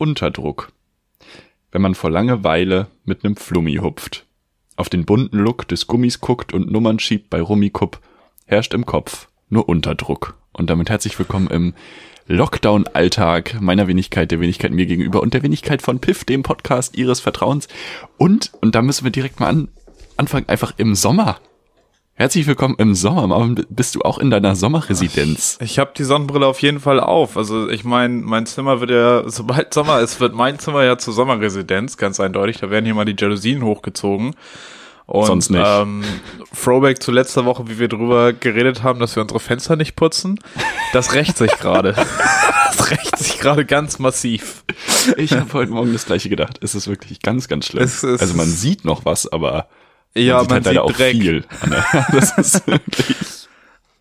Unterdruck. Wenn man vor Langeweile mit nem Flummi hupft, auf den bunten Look des Gummis guckt und Nummern schiebt bei Rummikupp, herrscht im Kopf nur Unterdruck. Und damit herzlich willkommen im Lockdown-Alltag meiner Wenigkeit, der Wenigkeit mir gegenüber und der Wenigkeit von Piff, dem Podcast ihres Vertrauens. Und, und da müssen wir direkt mal an, anfangen, einfach im Sommer. Herzlich willkommen im Sommer. Marvin, bist du auch in deiner Sommerresidenz? Ich habe die Sonnenbrille auf jeden Fall auf. Also ich meine, mein Zimmer wird ja, sobald Sommer ist, wird mein Zimmer ja zur Sommerresidenz, ganz eindeutig. Da werden hier mal die Jalousien hochgezogen. Und, Sonst nicht. Ähm, Throwback zu letzter Woche, wie wir drüber geredet haben, dass wir unsere Fenster nicht putzen. Das rächt sich gerade. das rächt sich gerade ganz massiv. Ich habe heute Morgen das gleiche gedacht. Es ist wirklich ganz, ganz schlimm. Es ist- also man sieht noch was, aber Ja, man sieht halt leider auch Dreck. viel. Das ist wirklich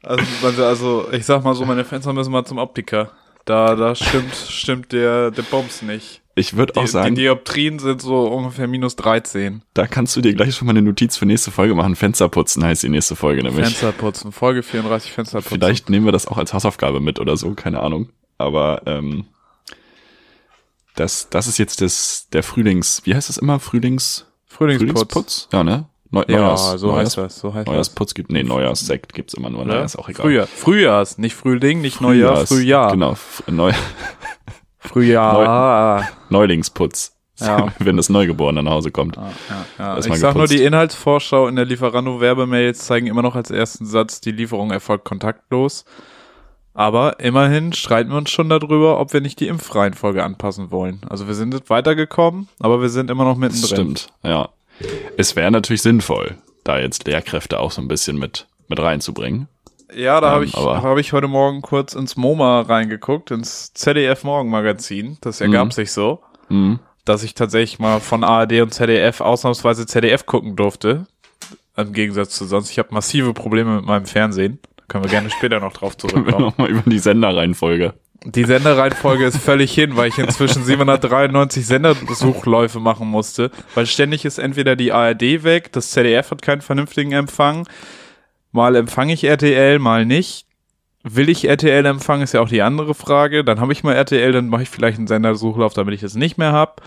Also, also, ich sag mal so, meine Fenster müssen mal zum Optiker. Da, da stimmt, stimmt der, der Bums nicht. ich würde auch sagen, die Dioptrien sind so ungefähr minus 13. da kannst du dir gleich schon mal eine Notiz für nächste Folge machen. Fenster putzen heißt die nächste Folge nämlich. Fenster putzen. Folge 34 Fenster putzen. Vielleicht nehmen wir das auch als Hausaufgabe mit oder so, keine Ahnung. Aber ähm, das, das ist jetzt das, der Frühlings, wie heißt das immer? Frühlings, Frühlingsputz. Ja, ne? Neu, Ja, Neujahrs, so Neujahrs, heißt das. So heißt. Neujahrsputz gibt, nee, Neujahrssekt gibt's immer nur, ne? Oder? Ist auch egal. Frühjahr. Frühjahrs, nicht Frühling, nicht Neujahr, Frühjahrs, Frühjahr. Genau, Neu Frühjahr. Neulingsputz. Ja. Wenn das Neugeborene nach Hause kommt. Ja, ja. Erst Ich sag nur, die Inhaltsvorschau in der Lieferando-Werbemails zeigen immer noch als ersten Satz, die Lieferung erfolgt kontaktlos. Aber immerhin streiten wir uns schon darüber, ob wir nicht die Impfreihenfolge anpassen wollen. Also wir sind jetzt weitergekommen, aber wir sind immer noch Das mittendrin. stimmt, ja. Es wäre natürlich sinnvoll, da jetzt Lehrkräfte auch so ein bisschen mit, mit reinzubringen. Ja, da Ähm, habe ich, hab ich heute Morgen kurz ins MoMA reingeguckt, ins ZDF Morgenmagazin. Das ergab Mhm. sich so, Mhm. dass ich tatsächlich mal von ARD und ZDF ausnahmsweise ZDF gucken durfte. Im Gegensatz zu sonst. Ich habe massive Probleme mit meinem Fernsehen. Da können wir gerne später noch drauf Können wir zurückkommen. nochmal über die Senderreihenfolge. Die Senderreihenfolge ist völlig hin, weil ich inzwischen 793 Sendersuchläufe machen musste, weil ständig ist entweder die ARD weg, das ZDF hat keinen vernünftigen Empfang, mal empfange ich RTL, mal nicht. Will ich RTL empfangen, ist ja auch die andere Frage. Dann habe ich mal RTL, dann mache ich vielleicht einen Sendersuchlauf, damit ich es nicht mehr habe.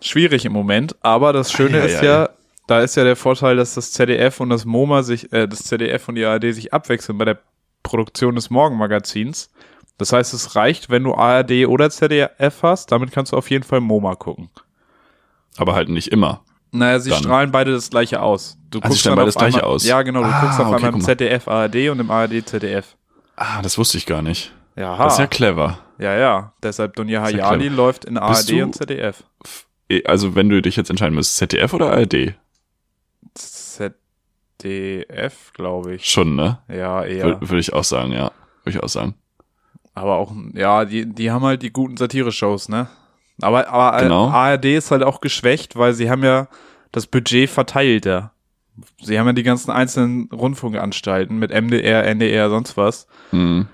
Schwierig im Moment, aber das Schöne Ei, ei, ist ei. ja, da ist ja der Vorteil, dass das ZDF und das MoMA sich, äh, das ZDF und die ARD sich abwechseln bei der Produktion des Morgenmagazins. Das heißt, es reicht, wenn du ARD oder ZDF hast, damit kannst du auf jeden Fall MoMA gucken. Aber halt nicht immer. Naja, sie Dann. strahlen beide das gleiche aus. Du Ah, sie strahlen dann beide das auf einmal, gleiche aus. Ja, genau, du Ah, guckst auf okay, einmal im. ZDF ARD und im ARD ZDF. Ah, das wusste ich gar nicht. Ja, Das ist ja clever. ja, ja. Deshalb Dunja ja Hayali clever. läuft in ARD und ZDF. Eh, Also wenn du dich jetzt entscheiden müsstest, ZDF oder ARD? ZDF, glaube ich. Schon, ne? Ja, eher. Würde würd ich auch sagen, ja. Würde ich auch sagen. Aber auch, ja, die, die haben halt die guten Satire-Shows, ne? Aber, aber Genau. ARD ist halt auch geschwächt, weil sie haben ja das Budget verteilter. Sie haben ja die ganzen einzelnen Rundfunkanstalten mit MDR, NDR, sonst was, Hm.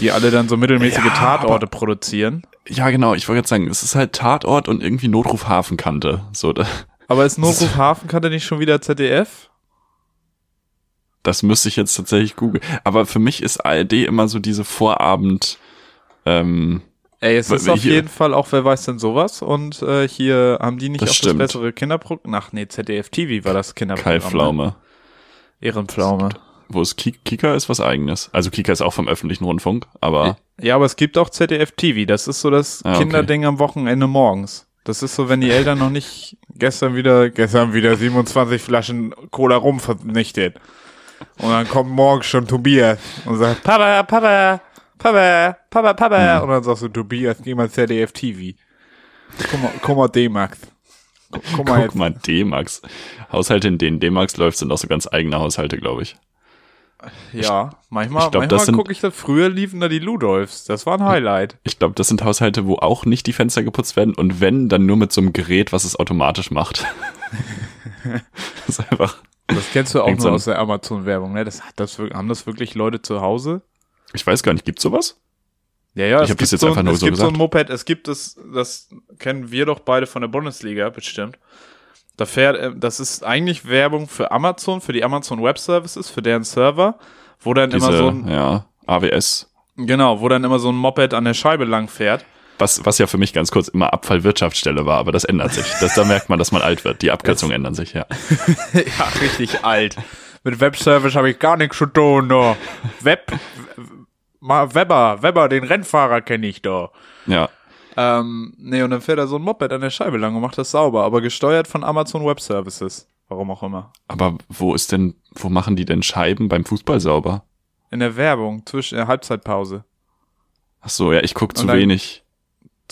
die alle dann so mittelmäßige Ja, Tatorte produzieren. Ja, genau. Ich wollte jetzt sagen, es ist halt Tatort und irgendwie Notruf Hafenkante. So, Aber ist Notruf Hafenkante nicht schon wieder ZDF? Das müsste ich jetzt tatsächlich googeln. Aber für mich ist ARD immer so diese Vorabend, ähm, Ey, es ist auf jeden Fall auch, wer weiß denn sowas? Und äh, hier haben die nicht Das auch stimmt. das bessere Kinderprogramm? Ach nee, ZDF TV war das Kai Kinderprogramm. ne? Pflaume. Ehrenpflaume. Wo ist Ki- Kika ist was eigenes. Also Kika ist auch vom öffentlichen Rundfunk, aber Ja, aber es gibt auch ZDF TV. Das ist so das Ah, okay. Kinderding am Wochenende morgens. Das ist so, wenn die Eltern noch nicht gestern wieder, gestern wieder 27 Flaschen Cola rum vernichtet. Und dann kommt morgens schon Tobias und sagt, Papa, Papa, Papa, Papa, Papa. Und dann sagst du, Tobias, geh mal ZDF TV. Guck mal, guck mal D-Max. Guck, guck mal guck mal, D-Max. Haushalte, in denen D-Max läuft, sind auch so ganz eigene Haushalte, glaube ich. Ja, manchmal, ich glaub, manchmal das gucke ich da, früher liefen da die Ludolfs. Das war ein Highlight. Ich glaube, das sind Haushalte, wo auch nicht die Fenster geputzt werden und wenn, dann nur mit so einem Gerät, was es automatisch macht. das ist einfach, Das kennst du auch nur aus der Amazon-Werbung, ne? Das, hat das, haben das wirklich Leute zu Hause? ich weiß gar nicht, gibt's sowas? Ja, ja, Ich hab das jetzt so, einfach ein- nur es so gibt so gesagt. ein Moped, es gibt das, das kennen wir doch beide von der Bundesliga bestimmt. Da fährt, äh, das ist eigentlich Werbung für Amazon, für die Amazon Web Services, für deren Server, wo dann Diese, immer so ein, ja, AWS. genau, wo dann immer so ein Moped an der Scheibe lang fährt. Was, was ja für mich ganz kurz immer Abfallwirtschaftsstelle war, aber das ändert sich. Das, da merkt man, dass man alt wird. Die Abkürzungen ändern sich, ja. ja, richtig alt. Mit Webservice habe ich gar nichts zu tun. No. Web, mal Weber, Weber, den Rennfahrer kenne ich da. Ja. Ähm, nee, und dann fährt er so ein Moped an der Scheibe lang und macht das sauber, aber gesteuert von Amazon Web Services. Warum auch immer. Aber wo ist denn, wo machen die denn Scheiben beim Fußball sauber? In der Werbung, zwischen der Halbzeitpause. Ach so, ja, ich guck zu dann- wenig.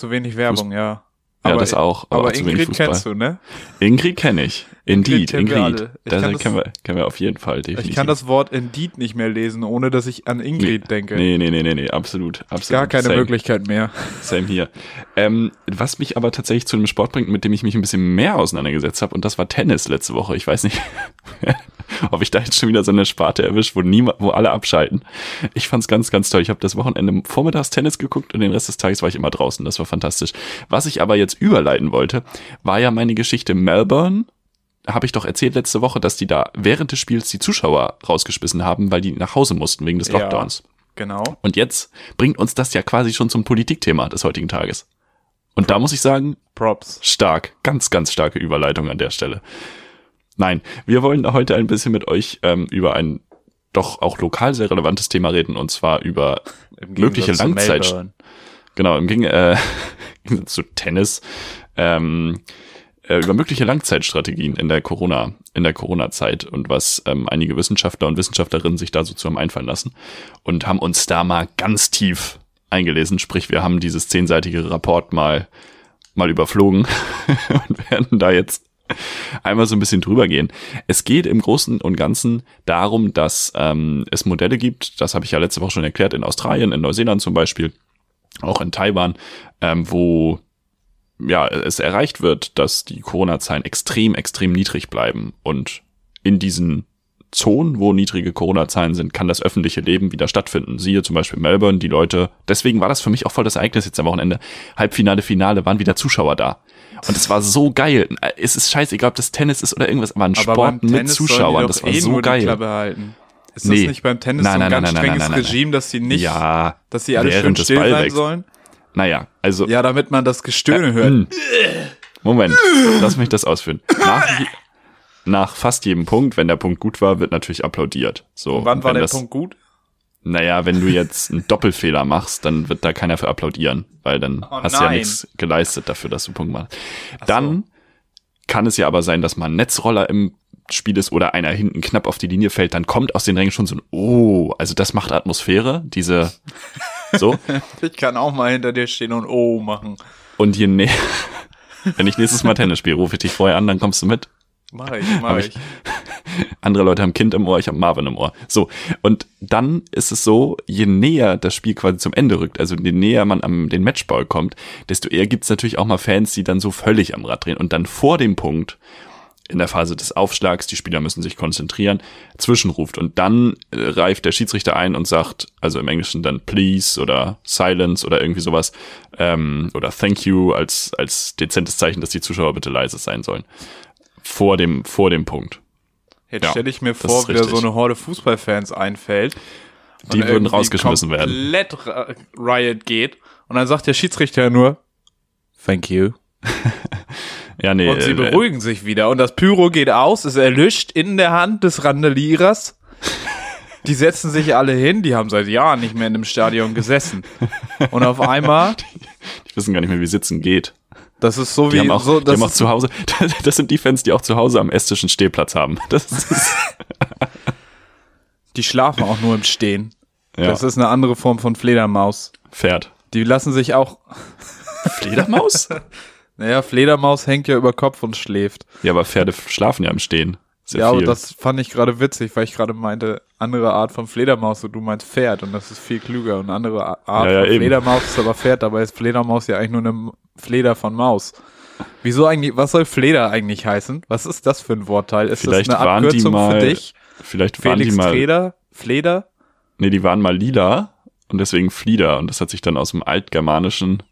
Zu wenig Werbung, ja. Ja, Aber- das auch. Aber, wenig Ingrid kennst du, ne? Ingrid kenne ich. Indeed, Ingrid. Das, das- kennen, wir, kennen wir auf jeden Fall, definitiv. Ich kann das Wort Indeed nicht mehr lesen, ohne dass ich an Ingrid nee, denke. Nee, nee, nee, nee, nee, absolut. absolut. Gar keine Same. Möglichkeit mehr. Same hier. Ähm, was mich aber tatsächlich zu einem Sport bringt, mit dem ich mich ein bisschen mehr auseinandergesetzt habe, und das war Tennis letzte Woche. Ich weiß nicht, ob ich da jetzt schon wieder so eine Sparte erwischt, wo niemand, wo alle abschalten. Ich fand's ganz, ganz toll. Ich habe das Wochenende vormittags Tennis geguckt und den Rest des Tages war ich immer draußen. Das war fantastisch. Was ich aber jetzt überleiten wollte, war ja meine Geschichte Melbourne. Habe ich doch erzählt letzte Woche, dass die da während des Spiels die Zuschauer rausgeschmissen haben, weil die nach Hause mussten wegen des Ja. Lockdowns. Genau. Und jetzt bringt uns das ja quasi schon zum Politikthema des heutigen Tages. Und da muss ich sagen, Props. stark, ganz, ganz starke Überleitung an der Stelle. Nein, wir wollen heute ein bisschen mit euch ähm, über ein doch auch lokal sehr relevantes Thema reden, und zwar über Im mögliche Langzeit, genau, im äh, Gegensatz zu Tennis, ähm, äh, über mögliche Langzeitstrategien in der Corona, in der Corona-Zeit und was ähm, einige Wissenschaftler und Wissenschaftlerinnen sich da so zu haben einfallen lassen und haben uns da mal ganz tief eingelesen. Sprich, wir haben dieses zehnseitige Rapport mal, mal überflogen und werden da jetzt einmal so ein bisschen drüber gehen. Es geht im Großen und Ganzen darum, dass ähm, es Modelle gibt, das habe ich ja letzte Woche schon erklärt, in Australien, in Neuseeland zum Beispiel, auch in Taiwan, ähm, wo ja, es erreicht wird, dass die Corona-Zahlen extrem, extrem niedrig bleiben. Und in diesen Zonen, wo niedrige Corona-Zahlen sind, kann das öffentliche Leben wieder stattfinden. Siehe zum Beispiel Melbourne, die Leute, deswegen war das für mich auch voll das Ereignis jetzt am Wochenende. Halbfinale, Finale, waren wieder Zuschauer da. Und es war so geil. Es ist scheißegal, ob das Tennis ist oder irgendwas, aber ein Aber Sport mit Tennis Zuschauern, das war eh so geil. Ist Nee. das nicht beim Tennis Nein, so ein nein, ganz nein, nein, strenges nein, nein, nein. Regime, dass sie nicht, Ja, dass sie alle schön still sein sollen? Naja, also Ja, damit man das Gestöhne hört. Hm. Moment, lass mich das ausführen. Nach, nach fast jedem Punkt, wenn der Punkt gut war, wird natürlich applaudiert. So, Wann war der das, Punkt gut? Naja, wenn du jetzt einen Doppelfehler machst, dann wird da keiner für applaudieren, weil dann Oh hast du ja nichts geleistet dafür, dass du Punkt machst. Dann kann es ja aber sein, dass mal ein Netzroller im Spiel ist oder einer hinten knapp auf die Linie fällt, dann kommt aus den Rängen schon so ein Oh, also das macht Atmosphäre, diese so. Ich kann auch mal hinter dir stehen und Oh machen. Und je näher, wenn ich nächstes Mal Tennis spiele, rufe ich dich vorher an, dann kommst du mit. Mach ich, mach ich. Andere Leute haben Kind im Ohr, ich habe Marvin im Ohr. So, und dann ist es so, je näher das Spiel quasi zum Ende rückt, also je näher man am den Matchball kommt, desto eher gibt's natürlich auch mal Fans, die dann so völlig am Rad drehen und dann vor dem Punkt in der Phase des Aufschlags, die Spieler müssen sich konzentrieren, zwischenruft und dann äh, reift der Schiedsrichter ein und sagt, also im Englischen dann please oder silence oder irgendwie sowas ähm, oder thank you als als dezentes Zeichen, dass die Zuschauer bitte leise sein sollen vor dem vor dem Punkt. Jetzt Ja, stelle ich mir vor, wie da so eine Horde Fußballfans einfällt. Die würden rausgeschmissen werden. komplett Ra- Riot geht. Und dann sagt der Schiedsrichter nur, thank you. Ja, nee. Und sie äh, beruhigen sich wieder. Und das Pyro geht aus, ist erlischt in der Hand des Randalierers. Die setzen sich alle hin, die haben seit Jahren nicht mehr in dem Stadion gesessen. Und auf einmal, die wissen gar nicht mehr, wie Sitzen geht. das ist so Die wie haben auch, so, die das haben auch zu Hause, das sind die Fans, die auch zu Hause am Esstisch einen Stehplatz haben. Das ist, die schlafen auch nur im Stehen. ja, Das ist eine andere Form von Fledermaus. Pferd. Die lassen sich auch, Fledermaus? Naja, Fledermaus hängt ja über Kopf und schläft. ja, aber Pferde schlafen ja im Stehen. Sehr ja, aber viel. das fand ich gerade witzig, weil ich gerade meinte, andere Art von Fledermaus und du meinst Pferd und das ist viel klüger. Und andere Art Ja, ja, von eben. Fledermaus ist aber Pferd, dabei ist Fledermaus ja eigentlich nur eine Fleder von Maus. Wieso eigentlich, was soll Fleder eigentlich heißen? Was ist das für ein Wortteil? Ist Vielleicht das eine waren die Abkürzung mal- für dich? Vielleicht waren Felix die mal, Fleder? Fleder? nee, die waren mal lila und deswegen Flieder und das hat sich dann aus dem altgermanischen,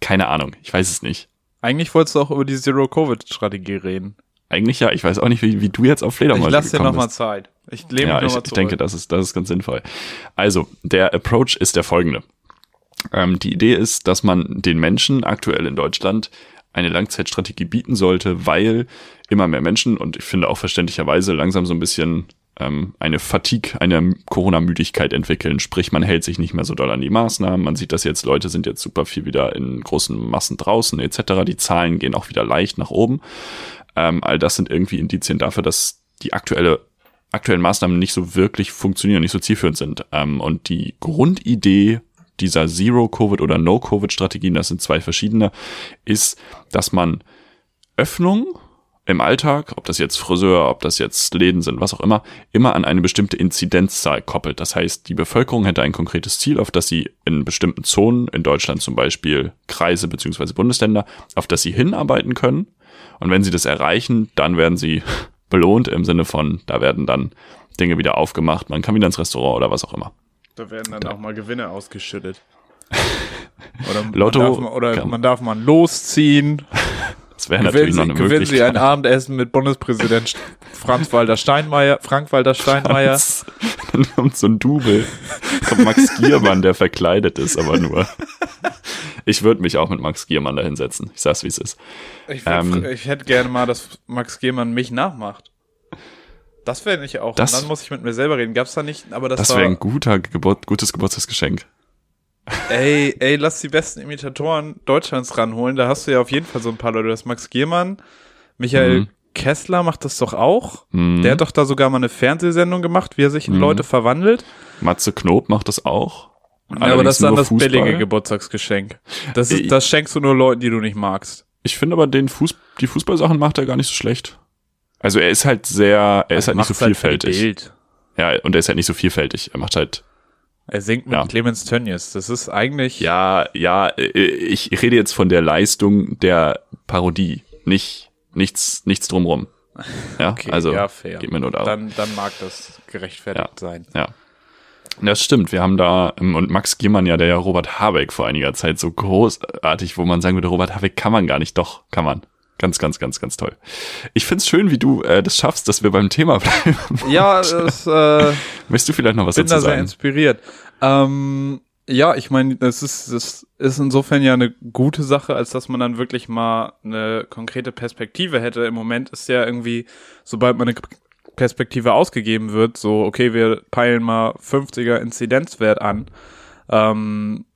keine Ahnung, ich weiß es nicht. Eigentlich wolltest du auch über die Zero-Covid-Strategie reden. Eigentlich ja, ich weiß auch nicht, wie, wie du jetzt auf Ich Fledermäuse lass dir gekommen nochmal bist. Zeit. Ich lehne Ja, mich ich, nochmal ich zurück. denke, das ist, das ist ganz sinnvoll. Also, der Approach ist der folgende. Ähm, die Idee ist, dass man den Menschen aktuell in Deutschland eine Langzeitstrategie bieten sollte, weil immer mehr Menschen und ich finde auch verständlicherweise langsam so ein bisschen ähm, eine Fatigue, eine Corona-Müdigkeit entwickeln. Sprich, man hält sich nicht mehr so doll an die Maßnahmen. Man sieht das jetzt, Leute sind jetzt super viel wieder in großen Massen draußen etc. Die Zahlen gehen auch wieder leicht nach oben. Ähm, all das sind irgendwie Indizien dafür, dass die aktuelle aktuellen Maßnahmen nicht so wirklich funktionieren, nicht so zielführend sind. Ähm, und die Grundidee dieser Zero-Covid oder No-Covid-Strategien, das sind zwei verschiedene, ist, dass man Öffnung im Alltag, ob das jetzt Friseur, ob das jetzt Läden sind, was auch immer, immer an eine bestimmte Inzidenzzahl koppelt. Das heißt, die Bevölkerung hätte ein konkretes Ziel, auf das sie in bestimmten Zonen, in Deutschland zum Beispiel Kreise beziehungsweise Bundesländer, auf das sie hinarbeiten können. Und wenn sie das erreichen, dann werden sie belohnt im Sinne von, da werden dann Dinge wieder aufgemacht, man kann wieder ins Restaurant oder was auch immer. Da werden dann auch mal Gewinne ausgeschüttet. Oder Lotto man darf, mal- oder kann- man darf mal losziehen. Das wäre natürlich noch Sie, eine gewinnen Sie ein Möglichkeit. Abendessen mit Bundespräsident Franz-Walter Steinmeier, Frank-Walter Steinmeier. Dann kommt so ein Double. Kommt Max Giermann, der verkleidet ist, aber nur. Ich würde mich auch mit Max Giermann da hinsetzen. Ich sag's, wie es ist. Ich, würd- Ähm. ich hätte gerne mal, dass Max Gehmann mich nachmacht. Das wäre nicht auch. Das- und dann muss ich mit mir selber reden. Gab's da nicht, aber das, Das wäre ein guter Geburt, gutes Geburtstagsgeschenk. Ey, ey, lass die besten Imitatoren Deutschlands ranholen. Da hast du ja auf jeden Fall so ein paar Leute. Das ist Max Gehmann, Michael Mhm. Kessler macht das doch auch. Mhm. Der hat doch da sogar mal eine Fernsehsendung gemacht, wie er sich in Mhm. Leute verwandelt. Matze Knob macht das auch. Ja, aber Allerdings das ist dann das Fußball. billige Geburtstagsgeschenk. Das, ist, das schenkst du nur Leuten, die du nicht magst. Ich finde aber den Fuß, die Fußballsachen macht er gar nicht so schlecht. Also er ist halt sehr, er ist halt nicht so halt vielfältig. Bild. ja, und er ist halt nicht so vielfältig. Er macht halt, Er singt mit Ja. Clemens Tönnies. Das ist eigentlich. ja, ja, äh, ich rede jetzt von der Leistung der Parodie, nicht, nichts, nichts drumrum. Ja, Okay, also, ja, fair. geht mir nur darum. Dann, dann mag das gerechtfertigt Ja. sein. Ja. Das stimmt. Wir haben da, ähm, und Max Giermann ja, der ja Robert Habeck vor einiger Zeit so großartig, wo man sagen würde, Robert Habeck kann man gar nicht. Doch, kann man. Ganz, ganz, ganz, ganz toll. Ich find's schön, wie du äh, das schaffst, dass wir beim Thema bleiben. Ja, das, äh, Möchtest du vielleicht noch was bin dazu da sehr sagen? inspiriert. Ähm, ja, ich meine, das ist, das ist insofern ja eine gute Sache, als dass man dann wirklich mal eine konkrete Perspektive hätte. Im Moment ist ja irgendwie, sobald man eine Perspektive ausgegeben wird, so, okay, wir peilen mal 50er Inzidenzwert an, ähm,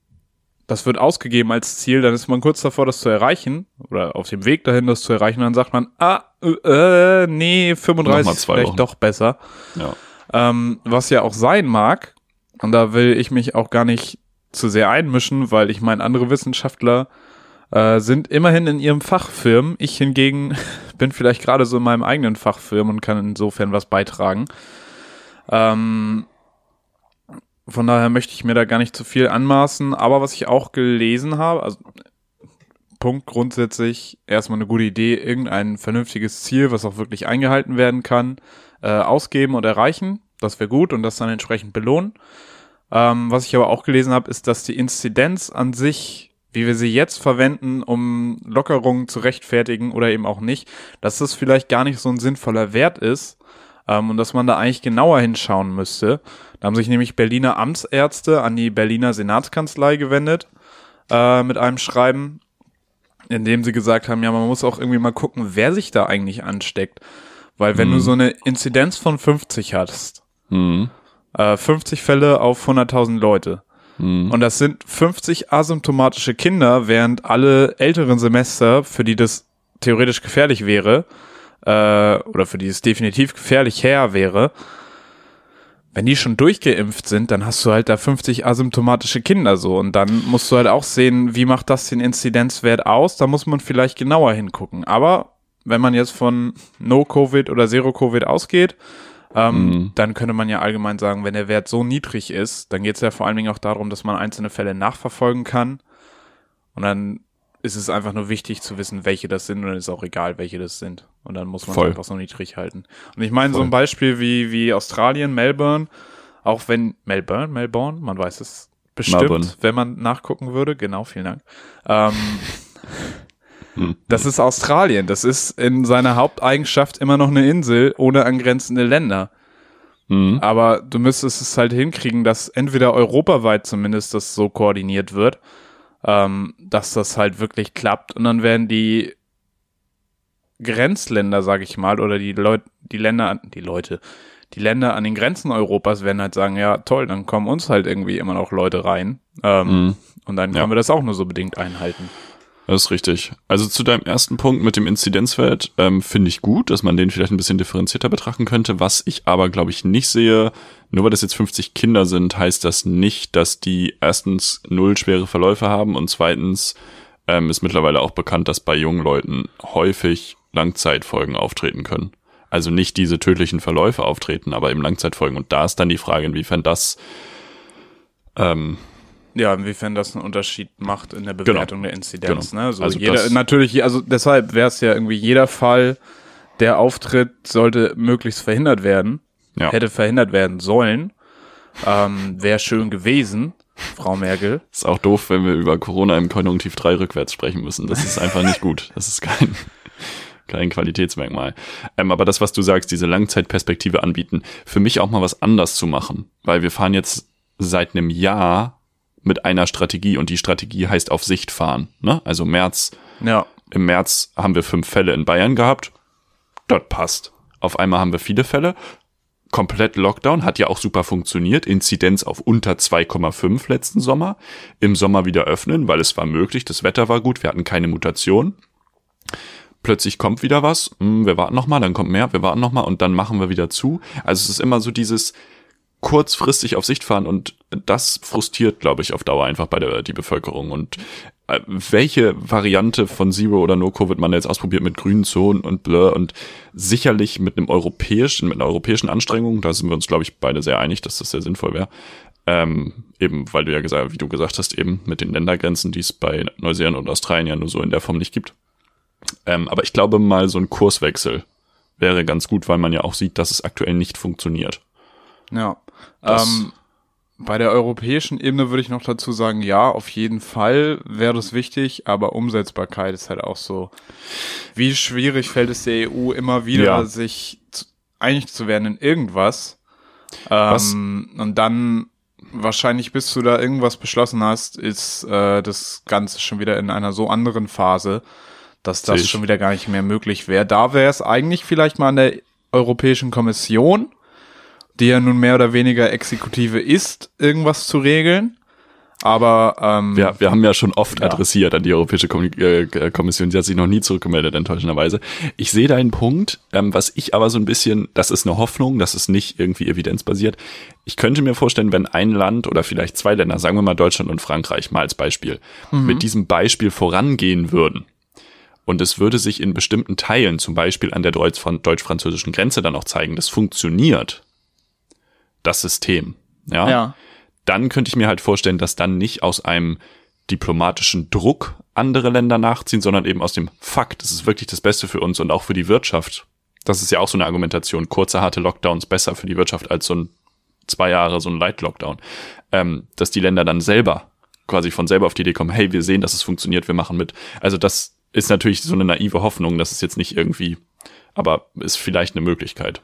das wird ausgegeben als Ziel, dann ist man kurz davor, das zu erreichen, oder auf dem Weg dahin, das zu erreichen, dann sagt man, ah, äh, nee, 35 Nochmal ist vielleicht Wochen. doch besser. Ja. Ähm, was ja auch sein mag, und da will ich mich auch gar nicht zu sehr einmischen, weil ich meine, andere Wissenschaftler äh, sind immerhin in ihrem Fachfirmen. Ich hingegen bin vielleicht gerade so in meinem eigenen Fachfirmen und kann insofern was beitragen. Ähm, von daher möchte ich mir da gar nicht zu viel anmaßen. Aber was ich auch gelesen habe, also Punkt grundsätzlich erstmal eine gute Idee, irgendein vernünftiges Ziel, was auch wirklich eingehalten werden kann, äh, ausgeben und erreichen. Das wäre gut und das dann entsprechend belohnen. Ähm, was ich aber auch gelesen habe, ist, dass die Inzidenz an sich, wie wir sie jetzt verwenden, um Lockerungen zu rechtfertigen oder eben auch nicht, dass das vielleicht gar nicht so ein sinnvoller Wert ist ähm, und dass man da eigentlich genauer hinschauen müsste. Da haben sich nämlich Berliner Amtsärzte an die Berliner Senatskanzlei gewendet äh, mit einem Schreiben, in dem sie gesagt haben, ja, man muss auch irgendwie mal gucken, wer sich da eigentlich ansteckt. Weil wenn Mhm. du so eine Inzidenz von 50 hast, Mhm. äh, 50 Fälle auf 100.000 Leute, Mhm. und das sind 50 asymptomatische Kinder, während alle älteren Semester, für die das theoretisch gefährlich wäre, äh, oder für die es definitiv gefährlich her wäre, wenn die schon durchgeimpft sind, dann hast du halt da 50 asymptomatische Kinder so. Und dann musst du halt auch sehen, wie macht das den Inzidenzwert aus? Da muss man vielleicht genauer hingucken. Aber wenn man jetzt von No-Covid oder Zero-Covid ausgeht, ähm, Mhm. dann könnte man ja allgemein sagen, wenn der Wert so niedrig ist, dann geht es ja vor allen Dingen auch darum, dass man einzelne Fälle nachverfolgen kann. Und dann ist es einfach nur wichtig zu wissen, welche das sind und dann ist auch egal, welche das sind. Und dann muss man es einfach so niedrig halten. Und ich meine, so ein Beispiel wie, wie Australien, Melbourne, auch wenn Melbourne, Melbourne, man weiß es bestimmt, Melbourne. wenn man nachgucken würde. Genau, vielen Dank. Ähm, Hm. das ist Australien. Das ist in seiner Haupteigenschaft immer noch eine Insel ohne angrenzende Länder. Mhm. Aber du müsstest es halt hinkriegen, dass entweder europaweit zumindest das so koordiniert wird, ähm, dass das halt wirklich klappt. Und dann werden die Grenzländer, sag ich mal, oder die Leute, die Länder, an- die Leute, die Länder an den Grenzen Europas werden halt sagen, ja toll, dann kommen uns halt irgendwie immer noch Leute rein. Ähm, Mhm. Und dann Ja. können wir das auch nur so bedingt einhalten. Das ist richtig. Also zu deinem ersten Punkt mit dem Inzidenzwert ähm, finde ich gut, dass man den vielleicht ein bisschen differenzierter betrachten könnte. Was ich aber, glaube ich, nicht sehe, nur weil das jetzt 50 Kinder sind, heißt das nicht, dass die erstens null schwere Verläufe haben und zweitens ähm, ist mittlerweile auch bekannt, dass bei jungen Leuten häufig Langzeitfolgen auftreten können. Also nicht diese tödlichen Verläufe auftreten, aber eben Langzeitfolgen. Und da ist dann die Frage, inwiefern das ähm, Ja, inwiefern das einen Unterschied macht in der Bewertung der Inzidenz. Genau. Ne? Also, Also jeder, natürlich, also deshalb wäre es ja irgendwie jeder Fall, der auftritt, sollte möglichst verhindert werden. Ja. Hätte verhindert werden sollen. Ähm, wäre schön gewesen, Frau Merkel. Ist auch doof, wenn wir über Corona im Konjunktiv 3 rückwärts sprechen müssen. Das ist einfach nicht gut. Das ist kein, kein Qualitätsmerkmal. Ähm, aber das, was du sagst, diese Langzeitperspektive anbieten, für mich auch mal was anders zu machen. Weil wir fahren jetzt seit einem Jahr mit einer Strategie und die Strategie heißt auf Sicht fahren. Ne? Also März, Ja. im März haben wir fünf Fälle in Bayern gehabt. Das passt. Auf einmal haben wir viele Fälle. Komplett Lockdown hat ja auch super funktioniert. Inzidenz auf unter 2,5 letzten Sommer. Im Sommer wieder öffnen, weil es war möglich. Das Wetter war gut. Wir hatten keine Mutation. Plötzlich kommt wieder was. Hm, wir warten noch mal, dann kommt mehr. Wir warten noch mal und dann machen wir wieder zu. Also es ist immer so dieses kurzfristig auf Sicht fahren und das frustriert, glaube ich, auf Dauer einfach bei der die Bevölkerung. Und äh, welche Variante von Zero oder No Covid man jetzt ausprobiert mit grünen Zonen und Blur und sicherlich mit einem europäischen, mit einer europäischen Anstrengung, da sind wir uns, glaube ich, beide sehr einig, dass das sehr sinnvoll wäre. Ähm, eben, weil du ja gesagt, wie du gesagt hast, eben mit den Ländergrenzen, die es bei Neuseeland und Australien ja nur so in der Form nicht gibt. Ähm, aber ich glaube mal, so ein Kurswechsel wäre ganz gut, weil man ja auch sieht, dass es aktuell nicht funktioniert. Ja. Ähm, bei der europäischen Ebene würde ich noch dazu sagen, ja, auf jeden Fall wäre das wichtig, aber Umsetzbarkeit ist halt auch so. Wie schwierig fällt es der EU immer wieder, Ja. sich zu, einig zu werden in irgendwas? Was- Ähm, und dann wahrscheinlich, bis du da irgendwas beschlossen hast, ist äh, das Ganze schon wieder in einer so anderen Phase, dass das ich. schon wieder gar nicht mehr möglich wäre. Da wäre es eigentlich vielleicht mal an der Europäischen Kommission, die ja nun mehr oder weniger Exekutive ist, irgendwas zu regeln. Aber ähm, Wir, wir haben ja schon oft Ja. adressiert an die Europäische äh, Kommission, die hat sich noch nie zurückgemeldet, enttäuschenderweise. Ich sehe deinen Punkt, ähm, was ich aber so ein bisschen, das ist eine Hoffnung, das ist nicht irgendwie evidenzbasiert. Ich könnte mir vorstellen, wenn ein Land oder vielleicht zwei Länder, sagen wir mal Deutschland und Frankreich mal als Beispiel, mit diesem Beispiel vorangehen würden und es würde sich in bestimmten Teilen, zum Beispiel an der deutsch- deutsch-französischen Grenze dann auch zeigen, das funktioniert, das System. Ja, ja. dann könnte ich mir halt vorstellen, dass dann nicht aus einem diplomatischen Druck andere Länder nachziehen, sondern eben aus dem Fakt, das ist wirklich das Beste für uns und auch für die Wirtschaft. Das ist ja auch so eine Argumentation. Kurze, harte Lockdowns besser für die Wirtschaft als so ein zwei Jahre so ein Light-Lockdown. Ähm, dass die Länder dann selber quasi von selber auf die Idee kommen, hey, wir sehen, dass es funktioniert, wir machen mit. Also das ist natürlich so eine naive Hoffnung, dass es jetzt nicht irgendwie, aber ist vielleicht eine Möglichkeit.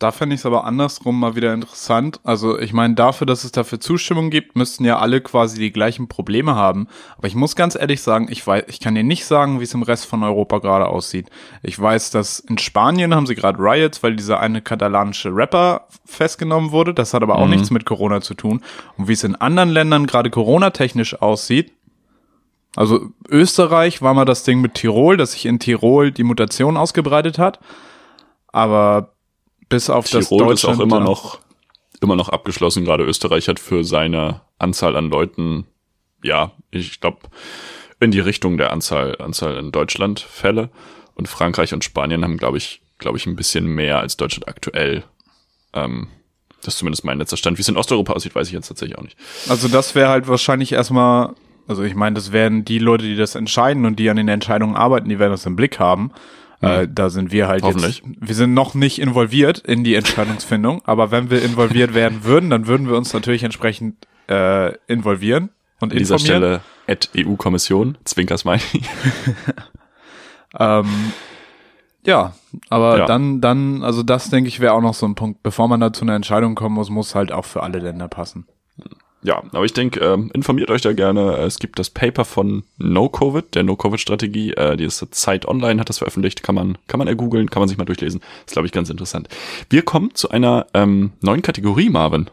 Da fände ich es aber andersrum mal wieder interessant. Also ich meine, dafür, dass es dafür Zustimmung gibt, müssten ja alle quasi die gleichen Probleme haben. Aber ich muss ganz ehrlich sagen, ich weiß, ich kann dir nicht sagen, wie es im Rest von Europa gerade aussieht. Ich weiß, dass in Spanien haben sie gerade Riots, weil dieser eine katalanische Rapper festgenommen wurde. Das hat aber auch nichts mit Corona zu tun. Und wie es in anderen Ländern gerade Corona-technisch aussieht, also Österreich war mal das Ding mit Tirol, dass sich in Tirol die Mutation ausgebreitet hat. Aber bis auf das Tirol ist auch Deutschland immer noch, immer noch abgeschlossen. Gerade Österreich hat für seine Anzahl an Leuten, ja, ich glaube, in die Richtung der Anzahl, Anzahl in Deutschland Fälle. Und Frankreich und Spanien haben, glaube ich, glaube ich, ein bisschen mehr als Deutschland aktuell. Ähm, das ist zumindest mein letzter Stand. Wie es in Osteuropa aussieht, weiß ich jetzt tatsächlich auch nicht. Also das wäre halt wahrscheinlich erstmal, also ich meine, das wären die Leute, die das entscheiden und die an den Entscheidungen arbeiten, die werden das im Blick haben. Äh, da sind wir halt Hoffentlich. jetzt, wir sind noch nicht involviert in die Entscheidungsfindung, aber wenn wir involviert werden würden, dann würden wir uns natürlich entsprechend äh, involvieren und An dieser. Stelle at EU-Kommission, Zwinkersmiley. Ähm, Ja, aber Ja. dann, dann, also das denke ich wäre auch noch so ein Punkt. Bevor man da zu einer Entscheidung kommen muss, muss halt auch für alle Länder passen. Ja, aber ich denke, ähm, informiert euch da gerne. Es gibt das Paper von No-Covid, der No-Covid-Strategie. Äh, die ist Zeit Online, hat das veröffentlicht. Kann man, kann man ergoogeln, kann man sich mal durchlesen. Ist, glaube ich, ganz interessant. Wir kommen zu einer ähm, neuen Kategorie, Marvin.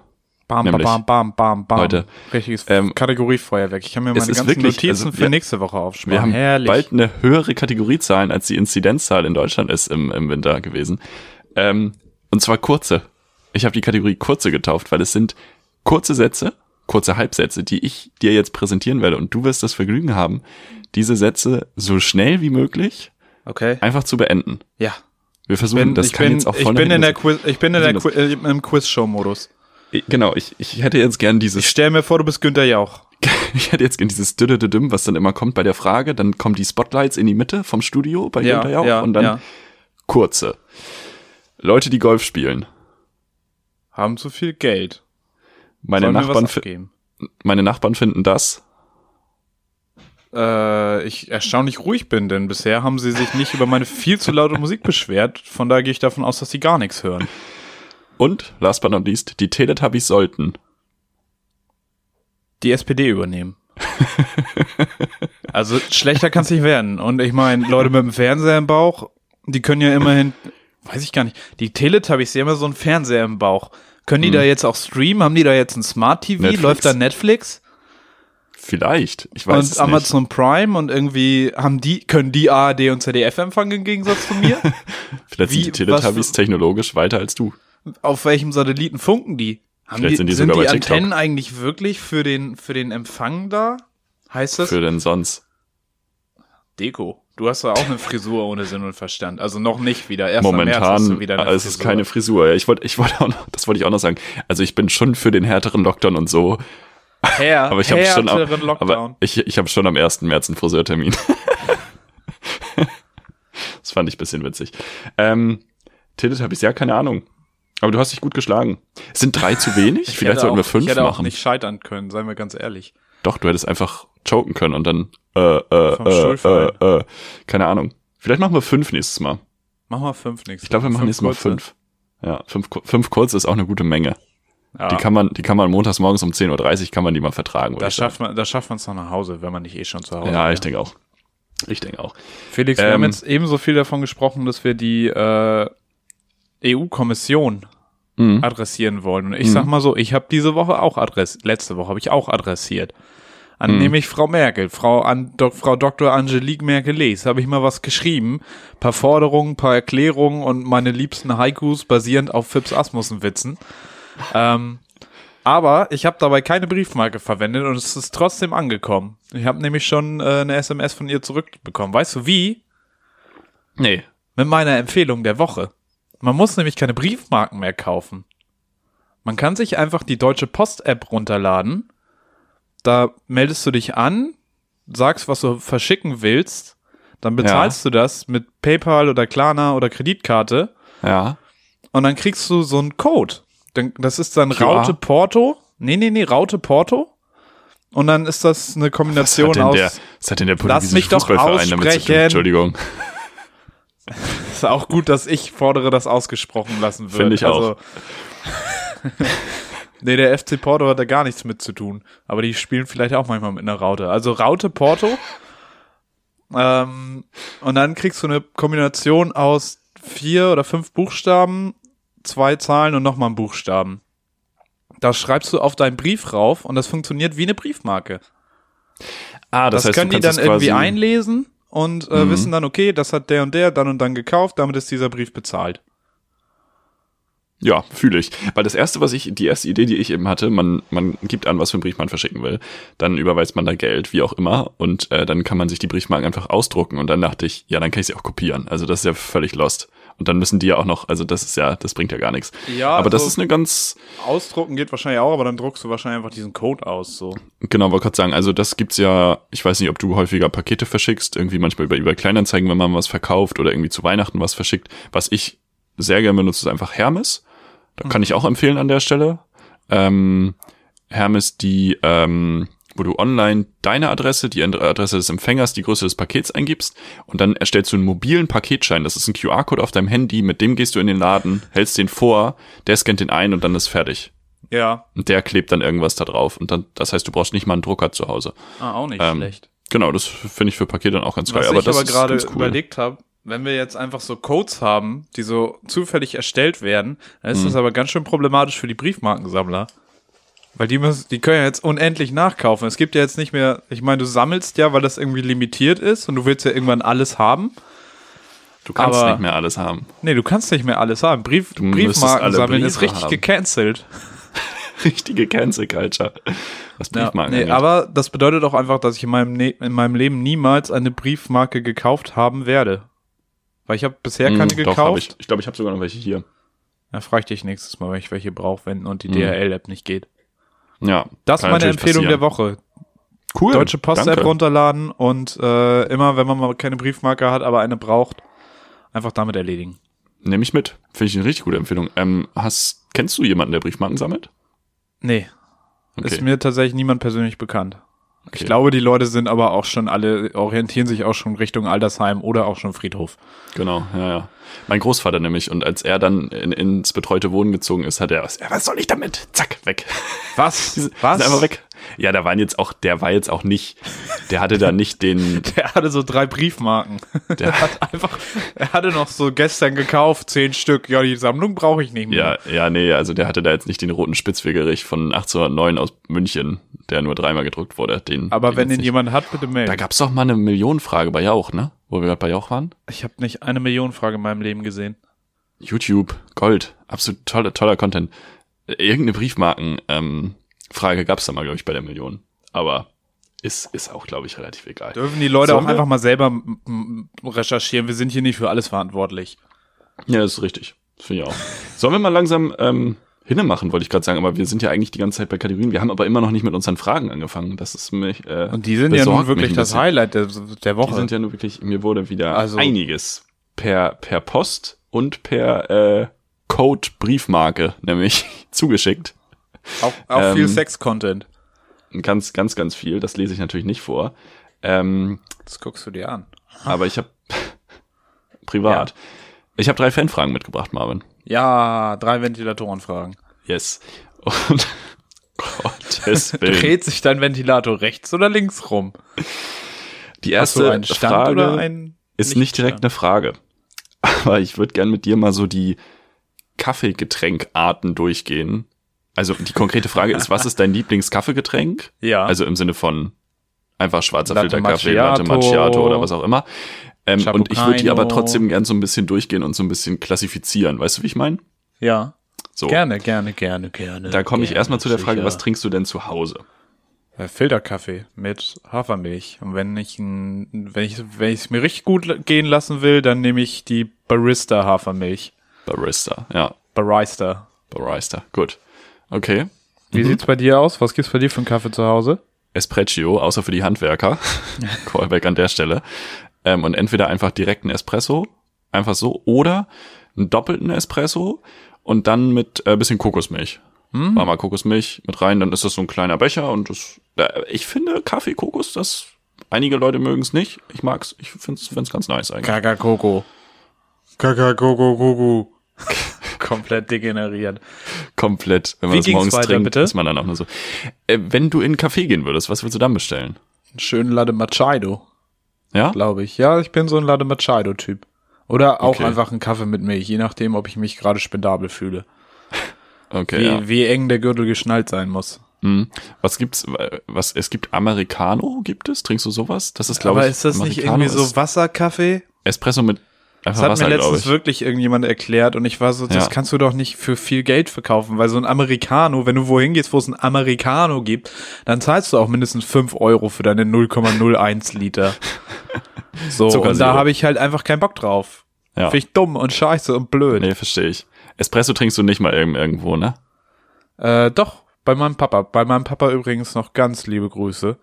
Bam, Nämlich bam, bam, bam, bam. heute. Richtiges Ähm, Kategoriefeuerwerk. Ich kann mir meine ganzen wirklich- Notizen also für wir- nächste Woche aufsparen. Wir haben Herrlich. bald eine höhere Kategoriezahlen, als die Inzidenzzahl in Deutschland ist im, im Winter gewesen. Ähm, und zwar kurze. Ich habe die Kategorie kurze getauft, weil es sind kurze Sätze, kurze Halbsätze, die ich dir jetzt präsentieren werde. Und du wirst das Vergnügen haben, diese Sätze so schnell wie möglich okay. einfach zu beenden. Ja. Wir versuchen, Bin, das ich kann bin, jetzt auch ich voll bin nach in der Quiz, ich bin in der Qui äh, im Quiz-Show-Modus. Ich- Genau, ich, ich hätte jetzt gern Ich dieses, stell mir vor, du bist Günther Jauch. ich hätte jetzt gern dieses Düdüdüdüm, was dann immer kommt bei der Frage, dann kommen die Spotlights in die Mitte vom Studio bei Günther Jauch und dann ja. kurze. Leute, die Golf spielen. Haben zu viel Geld. Meine Nachbarn, was fi- abgeben? meine Nachbarn finden das. Äh, ich erstaunlich ruhig bin, denn bisher haben sie sich nicht über meine viel zu laute Musik beschwert. Von daher gehe ich davon aus, dass sie gar nichts hören. Und, last but not least, die Teletubbies sollten. Die SPD übernehmen. also schlechter kann es nicht werden. Und ich meine, Leute mit dem Fernseher im Bauch, die können ja immerhin, weiß ich gar nicht, die Teletubbies, die haben ja so einen Fernseher im Bauch. Können die da jetzt auch streamen? Haben die da jetzt ein Smart TV? Netflix. Läuft da Netflix? Vielleicht. Ich weiß und es nicht. Amazon Prime und irgendwie haben die, können die ARD und ZDF empfangen im Gegensatz zu mir? Vielleicht wie- sind die Teletubbies technologisch weiter als du. Auf welchem Satelliten funken die? Haben Vielleicht die, sind die sind die. Antennen eigentlich wirklich für den, für den Empfang da? Heißt das Für den sonst. Deko? Du hast ja auch eine Frisur ohne Sinn und Verstand. Also noch nicht wieder. Erst am März hast Momentan, du wieder eine es ist Frisur. keine Frisur. Ich wollte, ich wollte auch noch, das wollte ich auch noch sagen. Also ich bin schon für den härteren Lockdown und so, Herr, aber ich habe schon, am, aber ich, ich habe schon am 1. März einen Friseurtermin. das fand ich ein bisschen witzig. Ähm, Teletubbies, ja, keine Ahnung. Aber du hast dich gut geschlagen. Sind drei zu wenig? Ich Vielleicht sollten wir auch, fünf Ich hätte auch machen. nicht scheitern können, seien wir ganz ehrlich. Doch, du hättest einfach choken können und dann, äh, äh, äh, äh, fallen. äh, keine Ahnung. Vielleicht machen wir fünf nächstes Mal. Mach mal fünf nächstes Ich glaube, wir machen nächstes Mal fünf. Ja, fünf, fünf kurze ist auch eine gute Menge. Ja, Die kann man, die kann man montags morgens um 10.30 Uhr kann man die mal vertragen. da schafft man, da schafft man es noch nach Hause, wenn man nicht eh schon zu Hause Ja, wäre. ich denke auch. Ich denke auch. Felix, wir Ähm, haben jetzt ebenso viel davon gesprochen, dass wir die äh, EU-Kommission Mhm. adressieren wollen. Und ich sag mal so, ich habe diese Woche auch adressiert, letzte Woche habe ich auch adressiert. An Mhm. nämlich Frau Merkel, Frau, an, Dok, Frau Dr. Angelique Merkel-Les, habe ich mal was geschrieben. Paar Forderungen, paar Erklärungen und meine liebsten Haikus basierend auf Fips Asmussen-Witzen. Ähm, aber ich habe dabei keine Briefmarke verwendet und es ist trotzdem angekommen. Ich habe nämlich schon äh, eine SMS von ihr zurückbekommen. Weißt du wie? Nee. mit meiner Empfehlung der Woche. Man muss nämlich keine Briefmarken mehr kaufen. Man kann sich einfach die Deutsche Post-App runterladen. Da meldest du dich an, sagst, was du verschicken willst. Dann bezahlst du das mit PayPal oder Klarna oder Kreditkarte. Ja. Und dann kriegst du so einen Code. Das ist dann QR? Raute Porto. Nee, nee, nee, Raute Porto. Und dann ist das eine Was Kombination denn aus. der, was hat denn der Lass portugiesische mich doch Fußballverein damit zu tun? Entschuldigung. ist auch gut, dass ich fordere, das ausgesprochen lassen wird. Finde ich auch. nee, der FC Porto hat da gar nichts mit zu tun. Aber die spielen vielleicht auch manchmal mit einer Raute. Also Raute Porto. Ähm, und dann kriegst du eine Kombination aus vier oder fünf Buchstaben, zwei Zahlen und nochmal einen Buchstaben. Das schreibst du auf deinen Brief rauf und das funktioniert wie eine Briefmarke. Ah, Das, das, heißt, können die dann irgendwie einlesen und äh, Mhm. wissen dann, okay, das hat der und der dann und dann gekauft, damit ist dieser Brief bezahlt. Ja, fühle ich. Weil das erste, was ich, die erste Idee, die ich eben hatte, man, man gibt an, was für einen Brief man verschicken will. Dann überweist man da Geld, wie auch immer. Und äh, dann kann man sich die Briefmarken einfach ausdrucken. Und dann dachte ich, ja, dann kann ich sie auch kopieren. Also das ist ja völlig lost. Und dann müssen die ja auch noch, also das ist ja, das bringt ja gar nichts. Ja, Aber das also- ist eine ganz, Ausdrucken geht wahrscheinlich auch, aber dann druckst du wahrscheinlich einfach diesen Code aus, so. Genau, wollte gerade sagen, also das gibt's ja, ich weiß nicht, ob du häufiger Pakete verschickst, irgendwie manchmal über, über Kleinanzeigen, wenn man was verkauft oder irgendwie zu Weihnachten was verschickt. Was ich sehr gerne benutze, ist einfach Hermes. Da kann ich auch empfehlen an der Stelle. Ähm, Hermes, die ähm, wo du online deine Adresse, die Adresse des Empfängers, die Größe des Pakets eingibst und dann erstellst du einen mobilen Paketschein. Das ist ein QR-Code auf deinem Handy, mit dem gehst du in den Laden, hältst den vor, der scannt den ein und dann ist fertig. Ja. Und der klebt dann irgendwas da drauf. Und dann, das heißt, du brauchst nicht mal einen Drucker zu Hause. Ah, auch nicht Ähm, schlecht. Genau, das finde ich für Pakete dann auch ganz geil. Was aber ich das aber gerade cool. überlegt habe, wenn wir jetzt einfach so Codes haben, die so zufällig erstellt werden, dann ist das Mhm. aber ganz schön problematisch für die Briefmarkensammler. Weil die müssen, die können ja jetzt unendlich nachkaufen. Es gibt ja jetzt nicht mehr, ich meine, du sammelst ja, weil das irgendwie limitiert ist und du willst ja irgendwann alles haben. Du kannst aber- nicht mehr alles haben. Nee, du kannst nicht mehr alles haben. Brief, müsstest Briefmarken sammeln ist Briefe richtig haben. gecancelt. Richtige Cancel Culture. Was Ja, Briefmarken nee, angeht. aber das bedeutet auch einfach, dass ich in meinem, ne in meinem Leben niemals eine Briefmarke gekauft haben werde. Weil ich habe bisher keine Hm, gekauft. ich ich glaube, ich habe sogar noch welche hier. Da frage ich dich nächstes Mal, wenn ich welche brauche, wenn und die Mhm. DHL-App nicht geht. Ja. Das ist meine Empfehlung der passieren. Woche. Cool. Deutsche Post-App runterladen und äh, immer, wenn man mal keine Briefmarke hat, aber eine braucht, einfach damit erledigen. Nehme ich mit. Finde ich eine richtig gute Empfehlung. Ähm, hast, kennst du jemanden, der Briefmarken sammelt? Nee, Okay. ist mir tatsächlich niemand persönlich bekannt. Okay. Ich glaube, die Leute sind aber auch schon alle, orientieren sich auch schon Richtung Altersheim oder auch schon Friedhof. Genau, ja, ja. Mein Großvater nämlich. Und als er dann in, ins betreute Wohnen gezogen ist, hat er, ja, was soll ich damit? Zack, weg. Was? Sind einfach weg. Ja, da waren jetzt auch, der war jetzt auch nicht, der hatte da nicht den, Der hatte so drei Briefmarken. der, hat einfach, er hatte noch so gestern gekauft, zehn Stück. Ja, die Sammlung brauche ich nicht mehr. ja, ja, nee, also der hatte da jetzt nicht den roten Spitzwegerich von 1809 aus München, der nur dreimal gedruckt wurde. Den, Aber den wenn den nicht. jemand hat, bitte melden. Da gab's doch mal eine Millionenfrage bei Jauch, ne? Wo wir gerade bei Jauch waren. Ich habe nicht eine Million Frage in meinem Leben gesehen. YouTube, Gold, absolut toller, toller Content. Irgendeine Briefmarken, ähm, Frage gab's da mal, glaube ich, bei der Million. Aber ist, ist auch, glaube ich, relativ egal. Dürfen die Leute Sollen auch einfach mal selber recherchieren. Wir sind hier nicht für alles verantwortlich. Ja, das ist richtig. Das finde ich auch. Sollen wir mal langsam ähm, hinmachen, wollte ich gerade sagen, aber wir sind ja eigentlich die ganze Zeit bei Kategorien. Wir haben aber immer noch nicht mit unseren Fragen angefangen. Das ist mich. Äh, Und die sind ja nun wirklich das. Highlight der, der Die Woche. sind ja nur wirklich, mir wurde wieder Also- einiges per, per Post und per äh, Code Briefmarke nämlich zugeschickt. Auch auch ähm, viel Sex-Content. Ganz, ganz, ganz viel. Das lese ich natürlich nicht vor. Ähm, Das guckst du dir an. aber ich habe privat. Ich habe drei Fanfragen mitgebracht, Marvin. Ja, drei Ventilatorenfragen. Yes. Und Gottes Willen. Dreht sich dein Ventilator rechts oder links rum? Die erste Frage ist nicht direkt eine Frage. Aber ich würde gern mit dir mal so die Kaffeegetränkarten durchgehen. Also die konkrete Frage ist, was ist dein Lieblingskaffeegetränk? Ja. Also im Sinne von einfach schwarzer Latte Filterkaffee, Latte Macchiato. Macchiato oder was auch immer. Ähm, und ich würde die aber trotzdem gern so ein bisschen durchgehen und so ein bisschen klassifizieren. Weißt du, wie ich meine? ja. So. Gerne, gerne, gerne, gerne. Da komme ich erstmal zu der Frage, sicher. was trinkst du denn zu Hause? Äh, Filterkaffee mit Hafermilch. Und wenn ich wenn ich wenn ich es mir richtig gut gehen lassen will, dann nehme ich die Barista Hafermilch. Barista, ja. Barista. Barista, gut. Okay. Wie sieht's bei dir aus? Was gibt's bei dir für einen Kaffee zu Hause? Espresso, außer für die Handwerker. Callback an der Stelle. Ähm, und entweder einfach direkt einen Espresso, einfach so, oder einen doppelten Espresso und dann mit äh, bisschen Kokosmilch. Hm? Warmer Kokosmilch mit rein, dann ist das so ein kleiner Becher und das, äh, ich finde Kaffee, Kokos, das, einige Leute mögen es nicht. Ich mag's, ich find's, find's ganz nice eigentlich. Kakakoko. Kakakoko. Komplett degeneriert. Komplett. Wenn man Wie das morgens weiter, trinkt, bitte? ist man dann auch nur so. Äh, wenn du in einen Café gehen würdest, was würdest du dann bestellen? Einen schönen Latte Machado, Ja? glaube ich. Ja, ich bin so ein Latte Machado-Typ. Oder auch Okay. einfach einen Kaffee mit Milch, je nachdem, ob ich mich gerade spendabel fühle. Okay, Wie, ja. wie eng der Gürtel geschnallt sein muss. Mhm. Was gibt's, äh, was, es gibt Americano, gibt es? Trinkst du sowas? Das ist, glaube Aber ich, ist das nicht irgendwie so ist Wasserkaffee? Espresso mit einfach Das hat Wasser, mir letztens ich. wirklich irgendjemand erklärt und ich war so, das Ja. kannst du doch nicht für viel Geld verkaufen, weil so ein Americano, wenn du wohin gehst, wo es ein Americano gibt, dann zahlst du auch mindestens 5 Euro für deine 0,01 Liter. So, und Zuckersirup. da habe ich halt einfach keinen Bock drauf. Ja. Finde ich dumm und scheiße und blöd. Nee, verstehe ich. Espresso trinkst du nicht mal irgend- irgendwo, ne? Äh, doch, bei meinem Papa. Bei meinem Papa übrigens noch ganz liebe Grüße.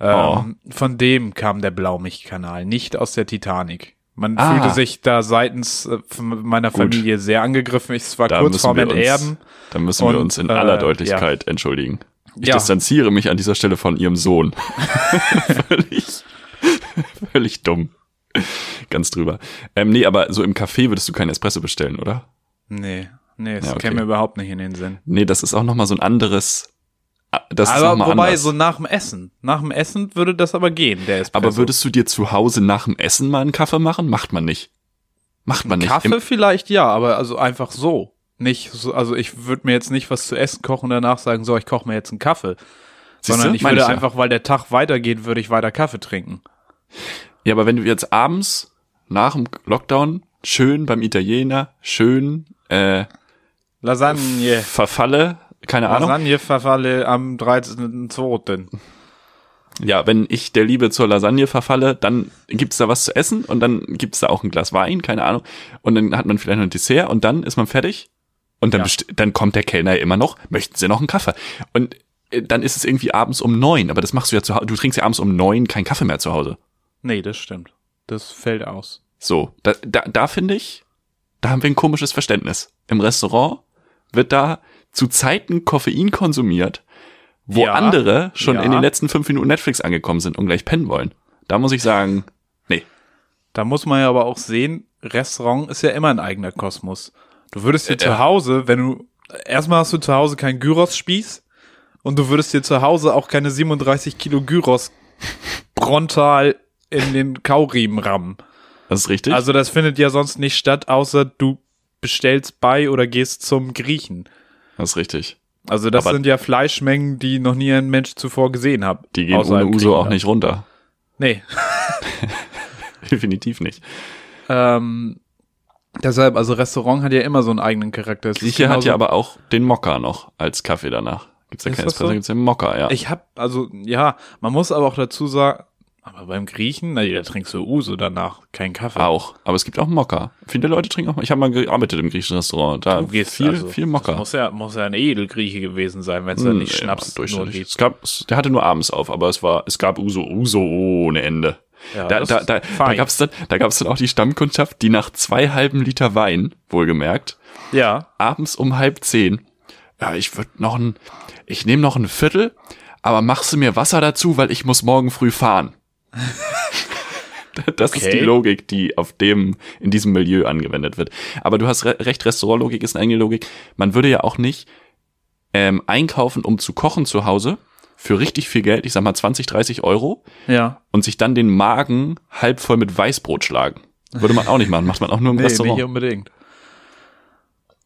Ähm, Oh. Von dem kam der Blaumilch-Kanal, nicht aus der Titanic. Man Ah. fühlte sich da seitens äh, meiner Gut. Familie sehr angegriffen. Ich war Da kurz vorm wir uns- Enterben. Da müssen wir Und, uns in äh, aller Deutlichkeit entschuldigen. Ich Ja. distanziere mich an dieser Stelle von ihrem Sohn. völlig, völlig dumm. Ganz drüber. Ähm, nee, aber so im Café würdest du keinen Espresso bestellen, oder? Nee, nee, das Ja, okay. käme mir überhaupt nicht in den Sinn. Nee, das ist auch nochmal so ein anderes. Das ist aber mal wobei, anders. so nach dem Essen. Nach dem Essen würde das aber gehen, der Espresso. aber würdest du dir zu Hause nach dem Essen mal einen Kaffee machen? Macht man nicht. Macht man nicht. Kaffee Im, vielleicht ja, aber also einfach so. Nicht so, also ich würde mir jetzt nicht was zu essen kochen und danach sagen, so, ich koche mir jetzt einen Kaffee. Siehste? Sondern ich Meine würde ich ja. einfach, weil der Tag weitergeht, würde ich weiter Kaffee trinken. ja, aber wenn du jetzt abends nach dem Lockdown schön beim Italiener, schön äh, Lasagne. verfalle, keine Ahnung. Lasagne verfalle am 13.2. Ja, wenn ich der Liebe zur Lasagne verfalle, dann gibt's da was zu essen und dann gibt's da auch ein Glas Wein, keine Ahnung. Und dann hat man vielleicht noch ein Dessert und dann ist man fertig. Und dann, Ja. dann kommt der Kellner immer noch, möchten Sie noch einen Kaffee? Und äh, dann ist es irgendwie abends um neun, aber das machst du ja zu Hause. Du trinkst ja abends um neun keinen Kaffee mehr zu Hause. Nee, das stimmt. Das fällt aus. So, da, da, da finde ich, da haben wir ein komisches Verständnis. Im Restaurant wird da zu Zeiten Koffein konsumiert, wo Ja, andere schon ja. in den letzten fünf Minuten Netflix angekommen sind und gleich pennen wollen. Da muss ich sagen, nee. Da muss man ja aber auch sehen, Restaurant ist ja immer ein eigener Kosmos. Du würdest dir Äh, zu Hause, wenn du, erstmal hast du zu Hause keinen Gyros-Spieß und du würdest dir zu Hause auch keine 37 Kilo Gyros frontal in den Kauriemen rammen. Das ist richtig. Also das findet ja sonst nicht statt, außer du bestellst bei oder gehst zum Griechen. Das ist richtig. Also das Aber- sind ja Fleischmengen, die noch nie ein Mensch zuvor gesehen hat. Die gehen ohne Uso auch nicht runter. Nee. Definitiv nicht. Ähm, deshalb, also Restaurant hat ja immer so einen eigenen Charakter. Grieche hat ja aber auch den Mokka noch als Kaffee danach. Gibt's ja keinen Espresso, so? gibt's den Mokka, ja. Ich hab, also, ja, man muss aber auch dazu sagen, aber beim Griechen, na, da trinkst du Uso danach, kein Kaffee. auch. Aber es gibt auch Mokka. Viele Leute trinken auch Ich habe mal gearbeitet im griechischen Restaurant. Da viel, also, viel Mokka. muss ja, muss ja ein Edelgrieche gewesen sein, wenn es da nicht Schnaps war nur durchschnittlich. gibt. Es gab, es- der hatte nur abends auf, aber es war, es gab Uso, Uso ohne Ende. Ja, da, da, da, da fein. gab's dann, da gab's dann auch die Stammkundschaft, die nach zwei halben Liter Wein, wohlgemerkt, Ja, abends um halb zehn, ja, ich würde noch ein, ich nehme noch ein Viertel, aber machst du mir Wasser dazu, weil ich muss morgen früh fahren. Das ist Okay. die Logik, die auf dem, in diesem Milieu angewendet wird. Aber du hast re recht, Restaurantlogik ist eine eigene Logik. Man würde ja auch nicht ähm, einkaufen, um zu kochen zu Hause, für richtig viel Geld, ich sag mal 20, 30 Euro, ja. und sich dann den Magen halb voll mit Weißbrot schlagen. Würde man auch nicht machen, macht man auch nur im Nee, Restaurant. nicht unbedingt.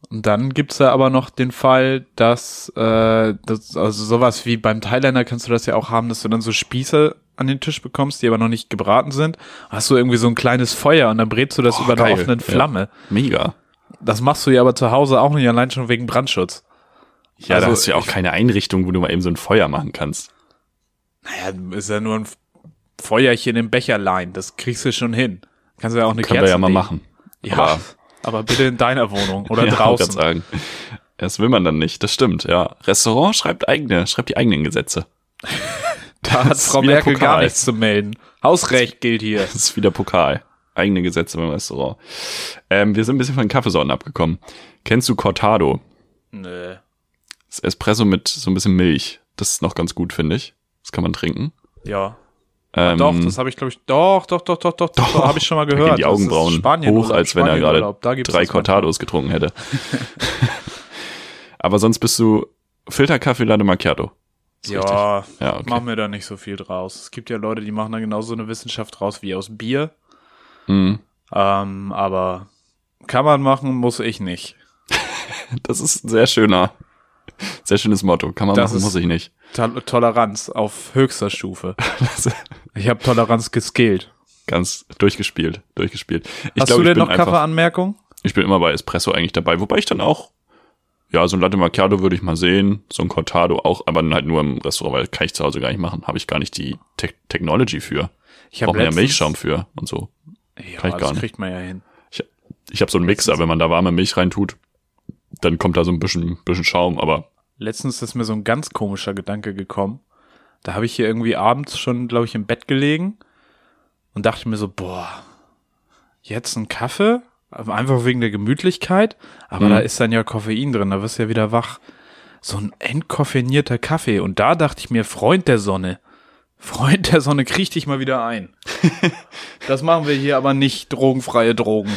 Und dann gibt's da aber noch den Fall, dass, äh, das, also sowas wie beim Thailänder kannst du das ja auch haben, dass du dann so Spieße an den Tisch bekommst, die aber noch nicht gebraten sind. Hast du irgendwie so ein kleines Feuer und dann brätst du das Oh, über einer geil. offenen Ja. Flamme. Mega. Das machst du ja aber zu Hause auch nicht, allein schon wegen Brandschutz. Ja, Also da hast du ja auch ich- keine Einrichtung, wo du mal eben so ein Feuer machen kannst. Naja, ist ja nur ein Feuerchen im Becherlein, das kriegst du schon hin. Kannst du ja auch eine Können Kerze wir ja mal legen. machen. Ja, Aber- aber, bitte in deiner Wohnung oder ja, draußen. sagen. Das will man dann nicht, das stimmt, ja. Restaurant schreibt eigene, schreibt die eigenen Gesetze. Da hat Frau Merkel gar Pokal. nichts zu melden. Hausrecht gilt hier. Das ist wieder Pokal. Eigene Gesetze beim Restaurant. Ähm, wir sind ein bisschen von den Kaffeesorten abgekommen. Kennst du Cortado? Nö. Das ist Espresso mit so ein bisschen Milch. Das ist noch ganz gut, finde ich. Das kann man trinken. Ja. Ähm, doch, das habe ich, glaube ich, doch, doch, doch, doch, doch, doch, Doch. habe ich schon mal gehört. die Augenbrauen hoch, als wenn er gerade drei. Cortados getrunken hätte. Aber sonst bist du Filterkaffee Latte Macchiato. Ja. Ja, okay. mach mir da nicht so viel draus. Es gibt ja Leute, die machen da genauso eine Wissenschaft draus wie aus Bier. Mhm. Ähm, aber kann man machen, muss ich nicht. Das ist ein sehr schöner, sehr schönes Motto. Kann man Das machen, muss ich nicht. Tol Toleranz auf höchster Stufe. Ich habe Toleranz geskillt. Ganz durchgespielt, durchgespielt. Ich Hast glaub, du denn noch Kaffeeanmerkung? Ich bin immer bei Espresso eigentlich dabei, wobei ich dann auch, ja, so ein Latte Macchiato würde ich mal sehen, so ein Cortado auch, aber dann halt nur im Restaurant, weil kann ich zu Hause gar nicht machen. Habe ich gar nicht die Te Technology für. Ich man ja Milchschaum für und so. Ja, Kann ich das nicht. kriegt man ja hin. Ich, ich habe so einen Mixer, wenn man da warme Milch reintut, dann kommt da so ein bisschen, bisschen Schaum, aber Letztens ist mir so ein ganz komischer Gedanke gekommen. Da habe ich hier irgendwie abends schon, glaube ich, im Bett gelegen und dachte mir so, boah, jetzt ein Kaffee? Einfach wegen der Gemütlichkeit, aber Mhm. da ist dann ja Koffein drin, da wirst du ja wieder wach. so ein entkoffinierter Kaffee. Und da dachte ich mir, Freund der Sonne, Freund der Sonne, krieg dich mal wieder ein. das machen wir hier aber nicht, drogenfreie Drogen.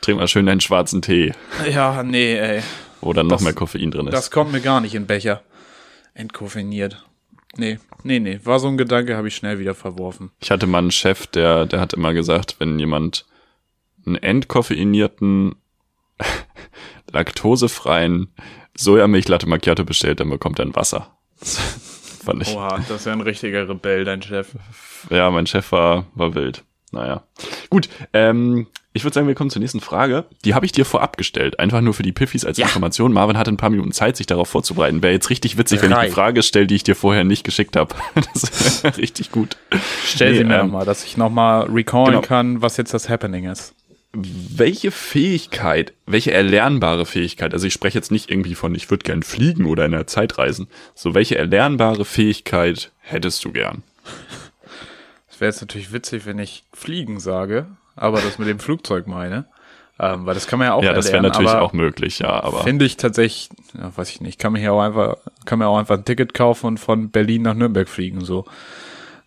Trink mal schön deinen schwarzen Tee, Ja, nee, ey. Wo dann noch Das- mehr Koffein drin ist. Das kommt mir gar nicht in Becher. Entkoffiniert. Nee, nee, nee. War so ein Gedanke, habe ich schnell wieder verworfen. Ich hatte mal einen Chef, der, der hat immer gesagt, wenn jemand einen entkoffeinierten, laktosefreien Sojamilch-Latte Macchiato bestellt, dann bekommt er ein Wasser. Das fand ich. Oha, das ist ja ein richtiger Rebell, dein Chef. Ja, mein Chef war, war wild. Naja. Gut, ähm, ich würde sagen, wir kommen zur nächsten Frage. Die habe ich dir vorab gestellt, einfach nur für die Piffis als Information. Marvin hatte ein paar Minuten Zeit, sich darauf vorzubereiten. Wäre jetzt richtig witzig, wenn ich eine Frage stelle, die ich dir vorher nicht geschickt habe. Das wäre richtig gut. Stell Nee, sie mir ähm, nochmal, dass ich nochmal recallen genau. kann, was jetzt das Happening ist. Welche Fähigkeit, welche erlernbare Fähigkeit, also ich spreche jetzt nicht irgendwie von, ich würde gern fliegen oder in der Zeit reisen, so welche erlernbare Fähigkeit hättest du gern? Es wäre jetzt natürlich witzig, wenn ich fliegen sage, aber das mit dem Flugzeug meine. Ähm, weil das kann man ja auch ja, das wäre erlernen, natürlich auch möglich, ja, aber Finde ich tatsächlich, ja, weiß ich nicht, kann mir hier auch einfach, kann mir auch einfach ein Ticket kaufen und von Berlin nach Nürnberg fliegen, so.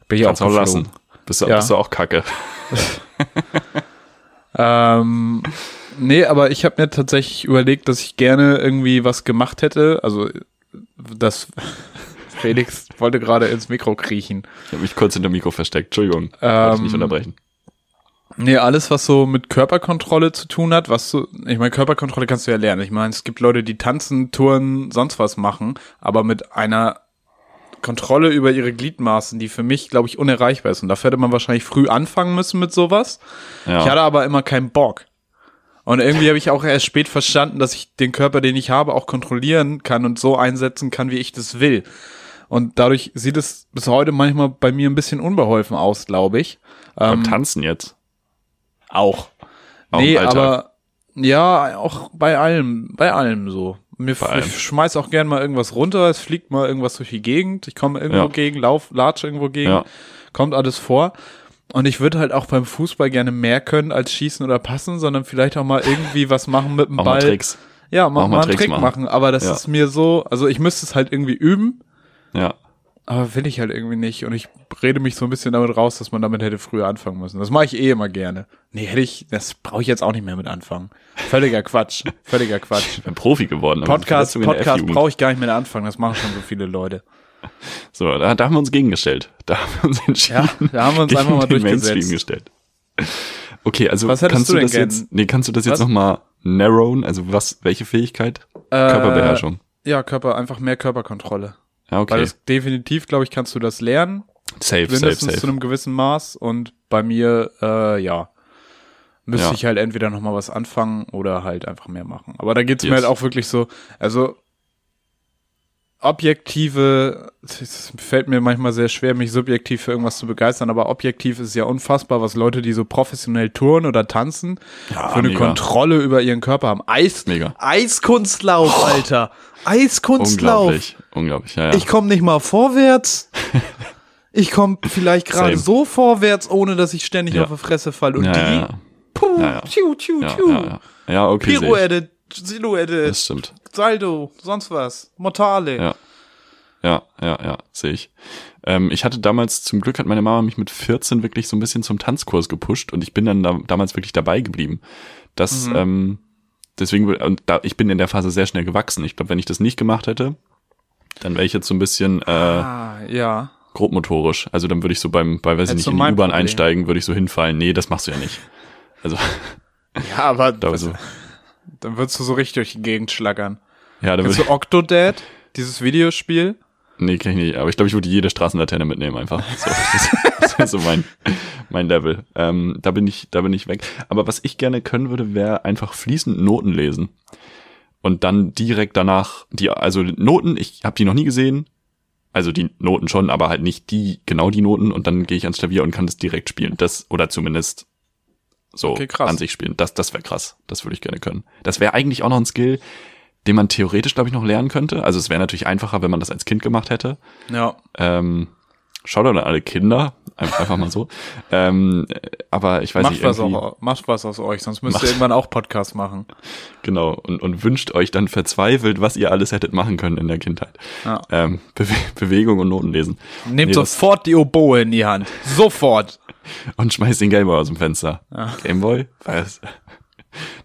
Bin ich kannst auch auch lassen. Bist du, Ja. bist du auch kacke. Ähm, nee, aber ich habe mir tatsächlich überlegt, dass ich gerne irgendwie was gemacht hätte. Also das Felix wollte gerade ins Mikro kriechen. Ich habe mich kurz hinter dem Mikro versteckt. Entschuldigung, wollte ich nicht Ähm, unterbrechen. Nee, alles, was so mit Körperkontrolle zu tun hat, was so, ich meine, Körperkontrolle kannst du ja lernen. Ich meine, es gibt Leute, die tanzen, touren, sonst was machen, aber mit einer Kontrolle über ihre Gliedmaßen, die für mich, glaube ich, unerreichbar ist. Und dafür hätte man wahrscheinlich früh anfangen müssen mit sowas. Ja. Ich hatte aber immer keinen Bock. Und irgendwie habe ich auch erst spät verstanden, dass ich den Körper, den ich habe, auch kontrollieren kann und so einsetzen kann, wie ich das will. Und dadurch sieht es bis heute manchmal bei mir ein bisschen unbeholfen aus, glaube ich. Beim Tanzen jetzt. Auch. Auch nee, aber ja, auch bei allem, bei allem so. Mir Bei allem. ich schmeiß auch gern mal irgendwas runter, es fliegt mal irgendwas durch die Gegend, ich komme irgendwo Ja. gegen, lauf, latsche irgendwo gegen, Ja. kommt alles vor. Und ich würde halt auch beim Fußball gerne mehr können als schießen oder passen, sondern vielleicht auch mal irgendwie was machen mit dem Ball. mal Tricks. Ja, mach mal mal einen Tricks Trick machen. machen. Aber das Ja. ist mir so, also ich müsste es halt irgendwie üben, Ja. Aber will ich halt irgendwie nicht. Und ich rede mich so ein bisschen damit raus, dass man damit hätte früher anfangen müssen. Das mache ich eh immer gerne. Nee, hätte ich, das brauche ich jetzt auch nicht mehr mit anfangen. Völliger Quatsch. Völliger Quatsch. Ich bin Profi geworden. Podcast, Podcast brauche ich gar nicht mehr anfangen. Das machen schon so viele Leute. So, da, da haben wir uns gegengestellt. Da haben wir uns entschieden. Ja, da haben wir uns einfach mal durchgesetzt. Okay, also Was kannst du du das gern? jetzt, nee, kannst du das jetzt nochmal narrowen? Also was, welche Fähigkeit? Äh, Körperbeherrschung. Ja, Körper, einfach mehr Körperkontrolle. Ja, okay. Weil das definitiv, glaube ich, kannst du das lernen. safe, safe, mindestens zu safe. einem gewissen Maß. Und bei mir, äh, ja, müsste Ja. ich halt entweder noch mal was anfangen oder halt einfach mehr machen. Aber da geht's mir Yes. halt auch wirklich so, also objektive, es fällt mir manchmal sehr schwer, mich subjektiv für irgendwas zu begeistern, aber objektiv ist ja unfassbar, was Leute, die so professionell touren oder tanzen, Ja, für eine mega. Kontrolle über ihren Körper haben. Eis, Mega. Eiskunstlauf, Alter. Eiskunstlauf. Unglaublich, unglaublich, ja, ja. Ich komme nicht mal vorwärts. Ich komme vielleicht gerade so vorwärts, ohne dass ich ständig Ja. auf die Fresse falle. Und die, puh, tschu, tschu, tschu. ja, okay. Pirouette, Silhouette, Das stimmt. Saldo, sonst was, Mortale. Ja. Ja, ja, ja, sehe ich. Ähm, ich hatte damals, zum Glück hat meine Mama mich mit 14 wirklich so ein bisschen zum Tanzkurs gepusht und ich bin dann da, damals wirklich dabei geblieben. Das, Mhm. ähm, deswegen, und da, ich bin in der Phase sehr schnell gewachsen. Ich glaube, wenn ich das nicht gemacht hätte, dann wäre ich jetzt so ein bisschen äh, Ah, ja. grobmotorisch. Also dann würde ich so beim, bei, weiß ich nicht, du in die U-Bahn einsteigen, würde ich so hinfallen. Nee, das machst du ja nicht. Also, Ja, aber da so, dann würdest du so richtig durch die Gegend schlackern. ja, da würde Kennst ich, du Octodad? Dieses Videospiel? nee, kann ich nicht. Aber ich glaube, ich würde jede Straßenlaterne mitnehmen einfach. So, das, das ist so mein, mein Level. Ähm, da bin ich, da bin ich weg. Aber was ich gerne können würde, wäre einfach fließend Noten lesen. Und dann direkt danach, die, also Noten, ich habe die noch nie gesehen. Also die Noten schon, aber halt nicht die, genau die Noten. Und dann gehe ich ans Klavier und kann das direkt spielen. Das, oder zumindest so Okay, an sich spielen. Das, das wäre krass. Das würde ich gerne können. Das wäre eigentlich auch noch ein Skill, den man theoretisch, glaube ich, noch lernen könnte. Also es wäre natürlich einfacher, wenn man das als Kind gemacht hätte. Ja. Ähm, Shoutout an alle Kinder. Ein- Einfach mal so. ähm, aber ich weiß Macht nicht, was, auch, macht was aus euch, sonst müsst ihr irgendwann auch Podcast machen. genau, und, und wünscht euch dann verzweifelt, was ihr alles hättet machen können in der Kindheit. Ja. Ähm, Bewe Bewegung und Noten lesen. Nehmt Nee, sofort die Oboe in die Hand. Sofort. Und schmeißt den Gameboy aus dem Fenster. Ja. Gameboy? Was?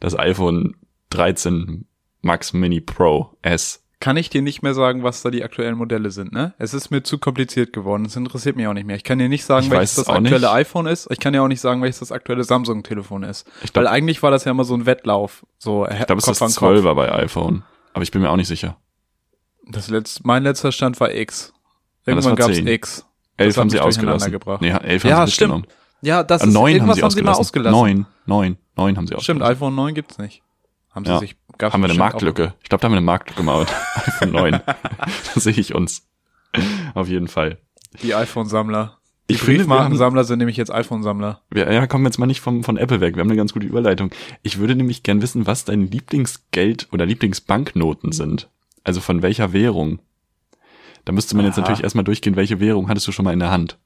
Das iPhone 13 Max Mini Pro S. Kann ich dir nicht mehr sagen, was da die aktuellen Modelle sind, ne? Es ist mir zu kompliziert geworden. Es interessiert mich auch nicht mehr. Ich kann dir nicht sagen, Ich welches es das aktuelle nicht. iPhone ist. Ich kann dir auch nicht sagen, welches das aktuelle Samsung-Telefon ist. Glaub- Weil eigentlich war das ja immer so ein Wettlauf. So Ich glaube, es ist das 12er bei iPhone. Aber ich bin mir auch nicht sicher. Das letzte, mein letzter Stand war X. Ja, Irgendwann war gab's 10. X. 11 hat haben sie ausgelassen. gebracht. Nee, 11 haben Ja, sie stimmt. mitgenommen. Ja, das Äh, ist 9 haben irgendwas sie haben sie mal ausgelassen. ausgelassen. 9, 9, 9 haben sie Stimmt, ausgelassen. iPhone 9 gibt's nicht. Haben sie Ja. sich, gab's Haben wir eine Marktlücke? Ich glaube, da haben wir eine Marktlücke mal mit iPhone 9. da sehe ich uns. Auf jeden Fall. Auch. Die iPhone-Sammler. Die Ich haben, Briefmarkensammler sind nämlich jetzt iPhone-Sammler. wir, ja, kommen wir jetzt mal nicht vom, von Apple weg. Wir haben eine ganz gute Überleitung. Ich würde nämlich gern wissen, was deine Lieblingsgeld- oder Lieblingsbanknoten sind. Also von welcher Währung? Da müsste man jetzt Aha. natürlich erstmal durchgehen, welche Währung hattest du schon mal in der Hand?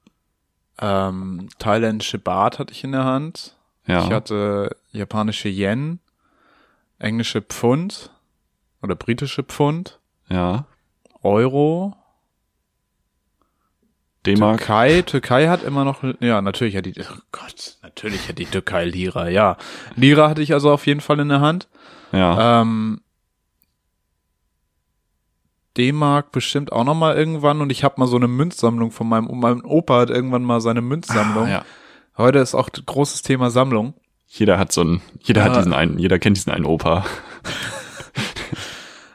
Ähm, thailändische Baht hatte ich in der Hand. Ja. Ich hatte japanische Yen, englische Pfund oder britische Pfund, ja. Euro, D-Mark. Türkei. Türkei hat immer noch, ja, natürlich hat die, oh Gott, natürlich hat die Türkei Lira, ja. Lira hatte ich also auf jeden Fall in der Hand. Ja. Ähm, D-Mark bestimmt auch noch mal irgendwann und ich habe mal so eine Münzsammlung von meinem, mein Opa hat irgendwann mal seine Münzsammlung. Ah, ja. Heute ist auch großes Thema Sammlung. Jeder hat so einen, jeder hat Ja. diesen einen, jeder kennt diesen einen Opa.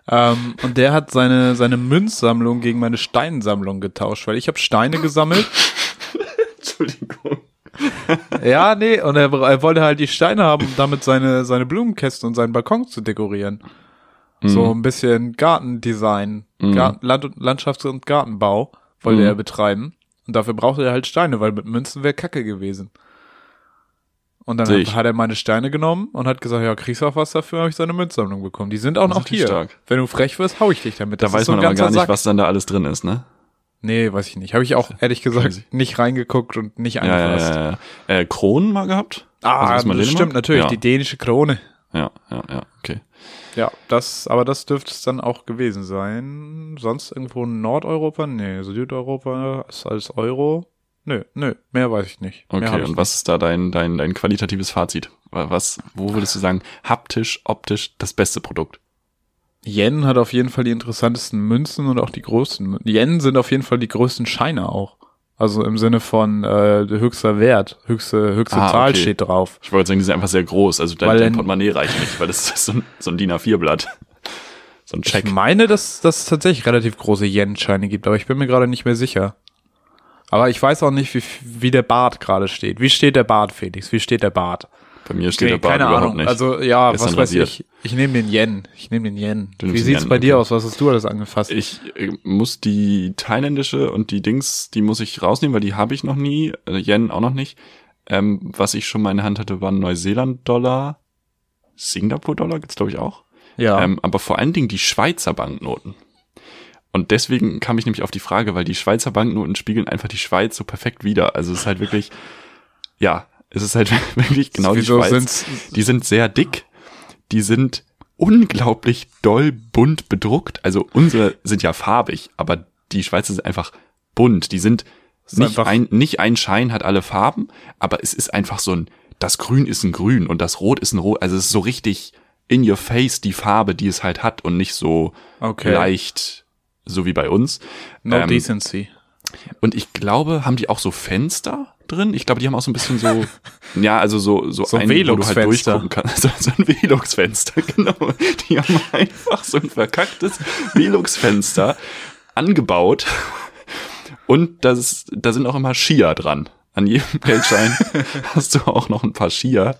Ähm, und der hat seine, seine Münzsammlung gegen meine Steinsammlung getauscht, weil ich habe Steine gesammelt. Entschuldigung. ja, nee, und er, er wollte halt die Steine haben, um damit seine, seine Blumenkästen und seinen Balkon zu dekorieren. So ein bisschen Gartendesign, Mhm. Garten, Land und, Landschafts- und Gartenbau wollte Mhm. er betreiben. Und dafür brauchte er halt Steine, weil mit Münzen wäre Kacke gewesen. Und dann hat, hat er meine Steine genommen und hat gesagt, ja, kriegst du auch was dafür, habe ich seine Münzsammlung bekommen. Die sind auch Das noch hier. natürlich stark. Wenn du frech wirst, hau ich dich damit. Da Das weiß so man aber gar nicht, Sack. was dann da alles drin ist, ne? Nee, weiß ich nicht. Habe ich auch ehrlich gesagt Crazy. nicht reingeguckt und nicht Ja, ja, angefasst. ja, ja. Äh, Kronen mal gehabt? Ah, Also, das stimmt natürlich, Ja. die dänische Krone. Ja, ja, ja, okay. Ja, das, aber das dürfte es dann auch gewesen sein. Sonst irgendwo in Nordeuropa? Nee, Südeuropa ist als Euro. Nö, nö, mehr weiß ich nicht. mehr Okay, ich und was ist da dein, dein, dein qualitatives Fazit? Was, wo würdest du sagen, haptisch, optisch das beste Produkt? nicht. Yen hat auf jeden Fall die interessantesten Münzen und auch die größten. Yen sind auf jeden Fall die größten Scheine auch. Also im Sinne von äh, höchster Wert, höchste, höchste Ah, Zahl okay. steht drauf. Ich wollte sagen, die sind einfach sehr groß, also dein, dein in- Portemonnaie reicht nicht, weil das ist so ein, so ein DIN A4-Blatt. So ein Check. Ich meine, dass dass es tatsächlich relativ große Yen-Scheine gibt, aber ich bin mir gerade nicht mehr sicher. Aber ich weiß auch nicht, wie, wie der Bart gerade steht. Wie steht der Bart, Felix? Wie steht der Bart? Bei mir steht der Nee, Bart keine überhaupt Ahnung. nicht. Also ja, Gestern was weiß rasiert. ich. Ich nehme den Yen. Ich nehme den Yen. Du Wie sieht's Yen, bei dir aus? Was hast du alles angefasst? Ich äh, muss die thailändische und die Dings, die muss ich rausnehmen, weil die habe ich noch nie. Äh, Yen auch noch nicht. Ähm, was ich schon mal in der Hand hatte, waren Neuseeland-Dollar, Singapur-Dollar gibt's glaube ich auch. ja. Ähm, aber vor allen Dingen die Schweizer Banknoten. Und deswegen kam ich nämlich auf die Frage, weil die Schweizer Banknoten spiegeln einfach die Schweiz so perfekt wider. Also es ist halt wirklich, ja, es ist halt wirklich genau die Wieso Schweiz. Die sind sehr dick, die sind unglaublich doll bunt bedruckt. Also unsere sind ja farbig, aber die Schweizer sind einfach bunt. Die sind nicht ein, nicht ein Schein hat alle Farben, aber es ist einfach so ein, das Grün ist ein Grün und das Rot ist ein Rot. Also es ist so richtig in your face die Farbe, die es halt hat und nicht so Okay. leicht, so wie bei uns. no ähm, decency. Und ich glaube, haben die auch so Fenster drin? Ich glaube, die haben auch so ein bisschen so, ja, also so, so, So ein, wo du halt durchgucken kannst. So, so ein Velux-Fenster, genau. Die haben einfach so ein verkacktes Velux-Fenster angebaut. Und das, da sind auch immer Skier dran. An jedem Geldschein hast du auch noch ein paar Skier.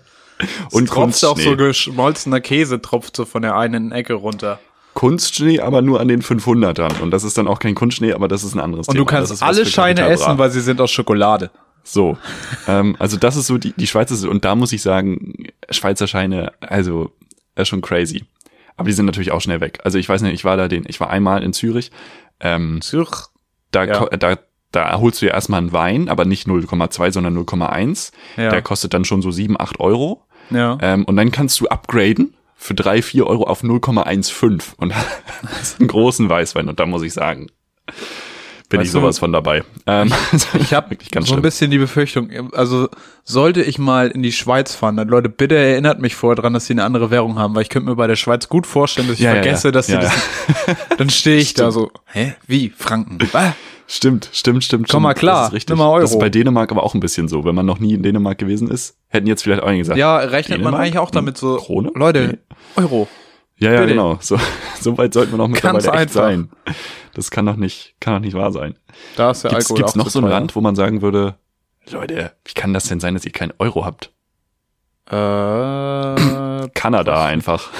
Und tropft auch so geschmolzener Käse, tropft so von der einen Ecke runter. Kunstschnee, aber nur an den 500ern. Und das ist dann auch kein Kunstschnee, aber das ist ein anderes Und Thema. du Das kannst alle Scheine essen, weil sie sind aus Schokolade. So, ähm, also das ist so die, die Schweizer, und da muss ich sagen, Schweizer Scheine, also, ist schon crazy. Aber die sind natürlich auch schnell weg. Also ich weiß nicht, ich war da den, ich war einmal in Zürich, ähm, Zürich. da, Ja. da Da holst du ja erstmal einen Wein, aber nicht 0,2, sondern 0,1. Ja. Der kostet dann schon so 7, 8 Euro. Ja. Ähm, und dann kannst du upgraden für 3, 4 Euro auf 0,15 und hast einen großen Weißwein. Und da muss ich sagen, bin Weißt ich du- sowas von dabei. Ähm, Ich habe so ein schlimm. bisschen die Befürchtung, also sollte ich mal in die Schweiz fahren, dann Leute, bitte erinnert mich vorher dran, dass sie eine andere Währung haben, weil ich könnte mir bei der Schweiz gut vorstellen, dass ich Ja, ja, vergesse, ja. dass sie Ja, das, dann stehe ich da so, hä, wie, Franken, was? Stimmt, stimmt, stimmt. Komm mal klar, das ist richtig. Euro. Das ist bei Dänemark aber auch ein bisschen so. Wenn man noch nie in Dänemark gewesen ist, hätten jetzt vielleicht einige gesagt. Ja, rechnet man Dänemark? eigentlich auch damit so, Krone? Leute, Euro. ja, ja bitte. genau. So, so weit sollten wir noch mittlerweile Ganz echt sein. Das kann doch nicht, kann doch nicht wahr sein. Da ist der Gibt's, Alkohol gibt's auch noch so ein. Land, wo man sagen würde, Leute, wie kann das denn sein, dass ihr keinen Euro habt? Äh, Kanada einfach.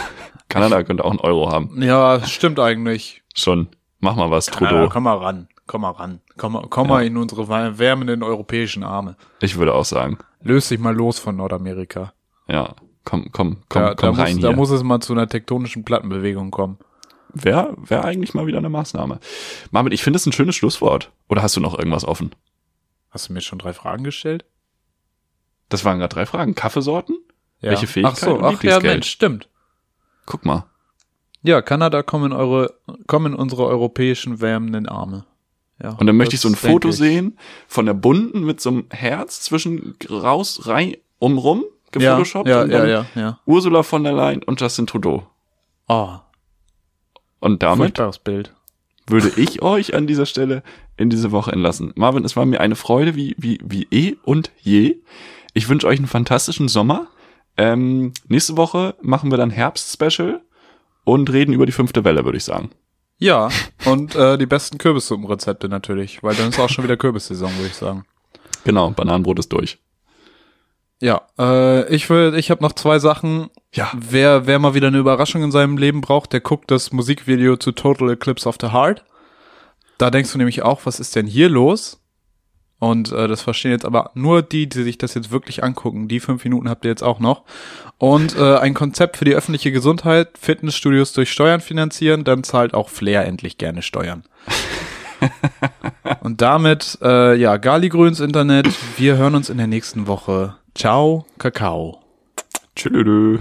Kanada könnte auch einen Euro haben. ja, stimmt eigentlich. Schon. Mach mal was, Ja, Trudeau. komm mal ran, komm mal ran, komm mal, komm mal in unsere wärmenden europäischen Arme. Ich würde auch sagen. Löst dich mal los von Nordamerika. Ja. Komm, komm, komm, da, komm rein muss, hier. da muss es mal zu einer tektonischen Plattenbewegung kommen. Wäre wär eigentlich mal wieder eine Maßnahme. Marvin, ich finde es ein schönes Schlusswort. Oder hast du noch irgendwas offen? Hast du mir schon drei Fragen gestellt? Das waren gerade drei Fragen. Kaffeesorten? Ja. Welche Fähigkeit Ach so, ach ja? Mensch, stimmt. Guck mal. Ja, Kanada kommen in eure, kommen in unsere europäischen wärmenden Arme. Ja, Und dann möchte ich so ein Foto ich. sehen von der bunten mit so einem Herz zwischen raus, rein, umrum, Ja, gefotoshoppt. ja, und ja, dann ja, ja. Ursula von der Leyen und Justin Trudeau. Oh, Und damit Bild. würde ich euch an dieser Stelle in diese Woche entlassen. Marvin, es war mir eine Freude wie, wie, wie eh und je. Ich wünsche euch einen fantastischen Sommer. Ähm, nächste Woche machen wir dann Herbst-Special und reden über die fünfte Welle, würde ich sagen. Ja, und äh, die besten Kürbissuppenrezepte natürlich, weil dann ist auch schon wieder Kürbissaison, würde ich sagen. Genau, Bananenbrot ist durch. Ja, äh, ich will, ich habe noch zwei Sachen. Ja. Wer, wer mal wieder eine Überraschung in seinem Leben braucht, der guckt das Musikvideo zu Total Eclipse of the Heart. Da denkst du nämlich auch, was ist denn hier los? Und äh, das verstehen jetzt aber nur die, die sich das jetzt wirklich angucken. Die fünf Minuten habt ihr jetzt auch noch. Und äh, ein Konzept für die öffentliche Gesundheit, Fitnessstudios durch Steuern finanzieren, dann zahlt auch Flair endlich gerne Steuern. Und damit, äh, ja, Galigrüns Internet. Wir hören uns in der nächsten Woche. Ciao, Kakao. Tschüss.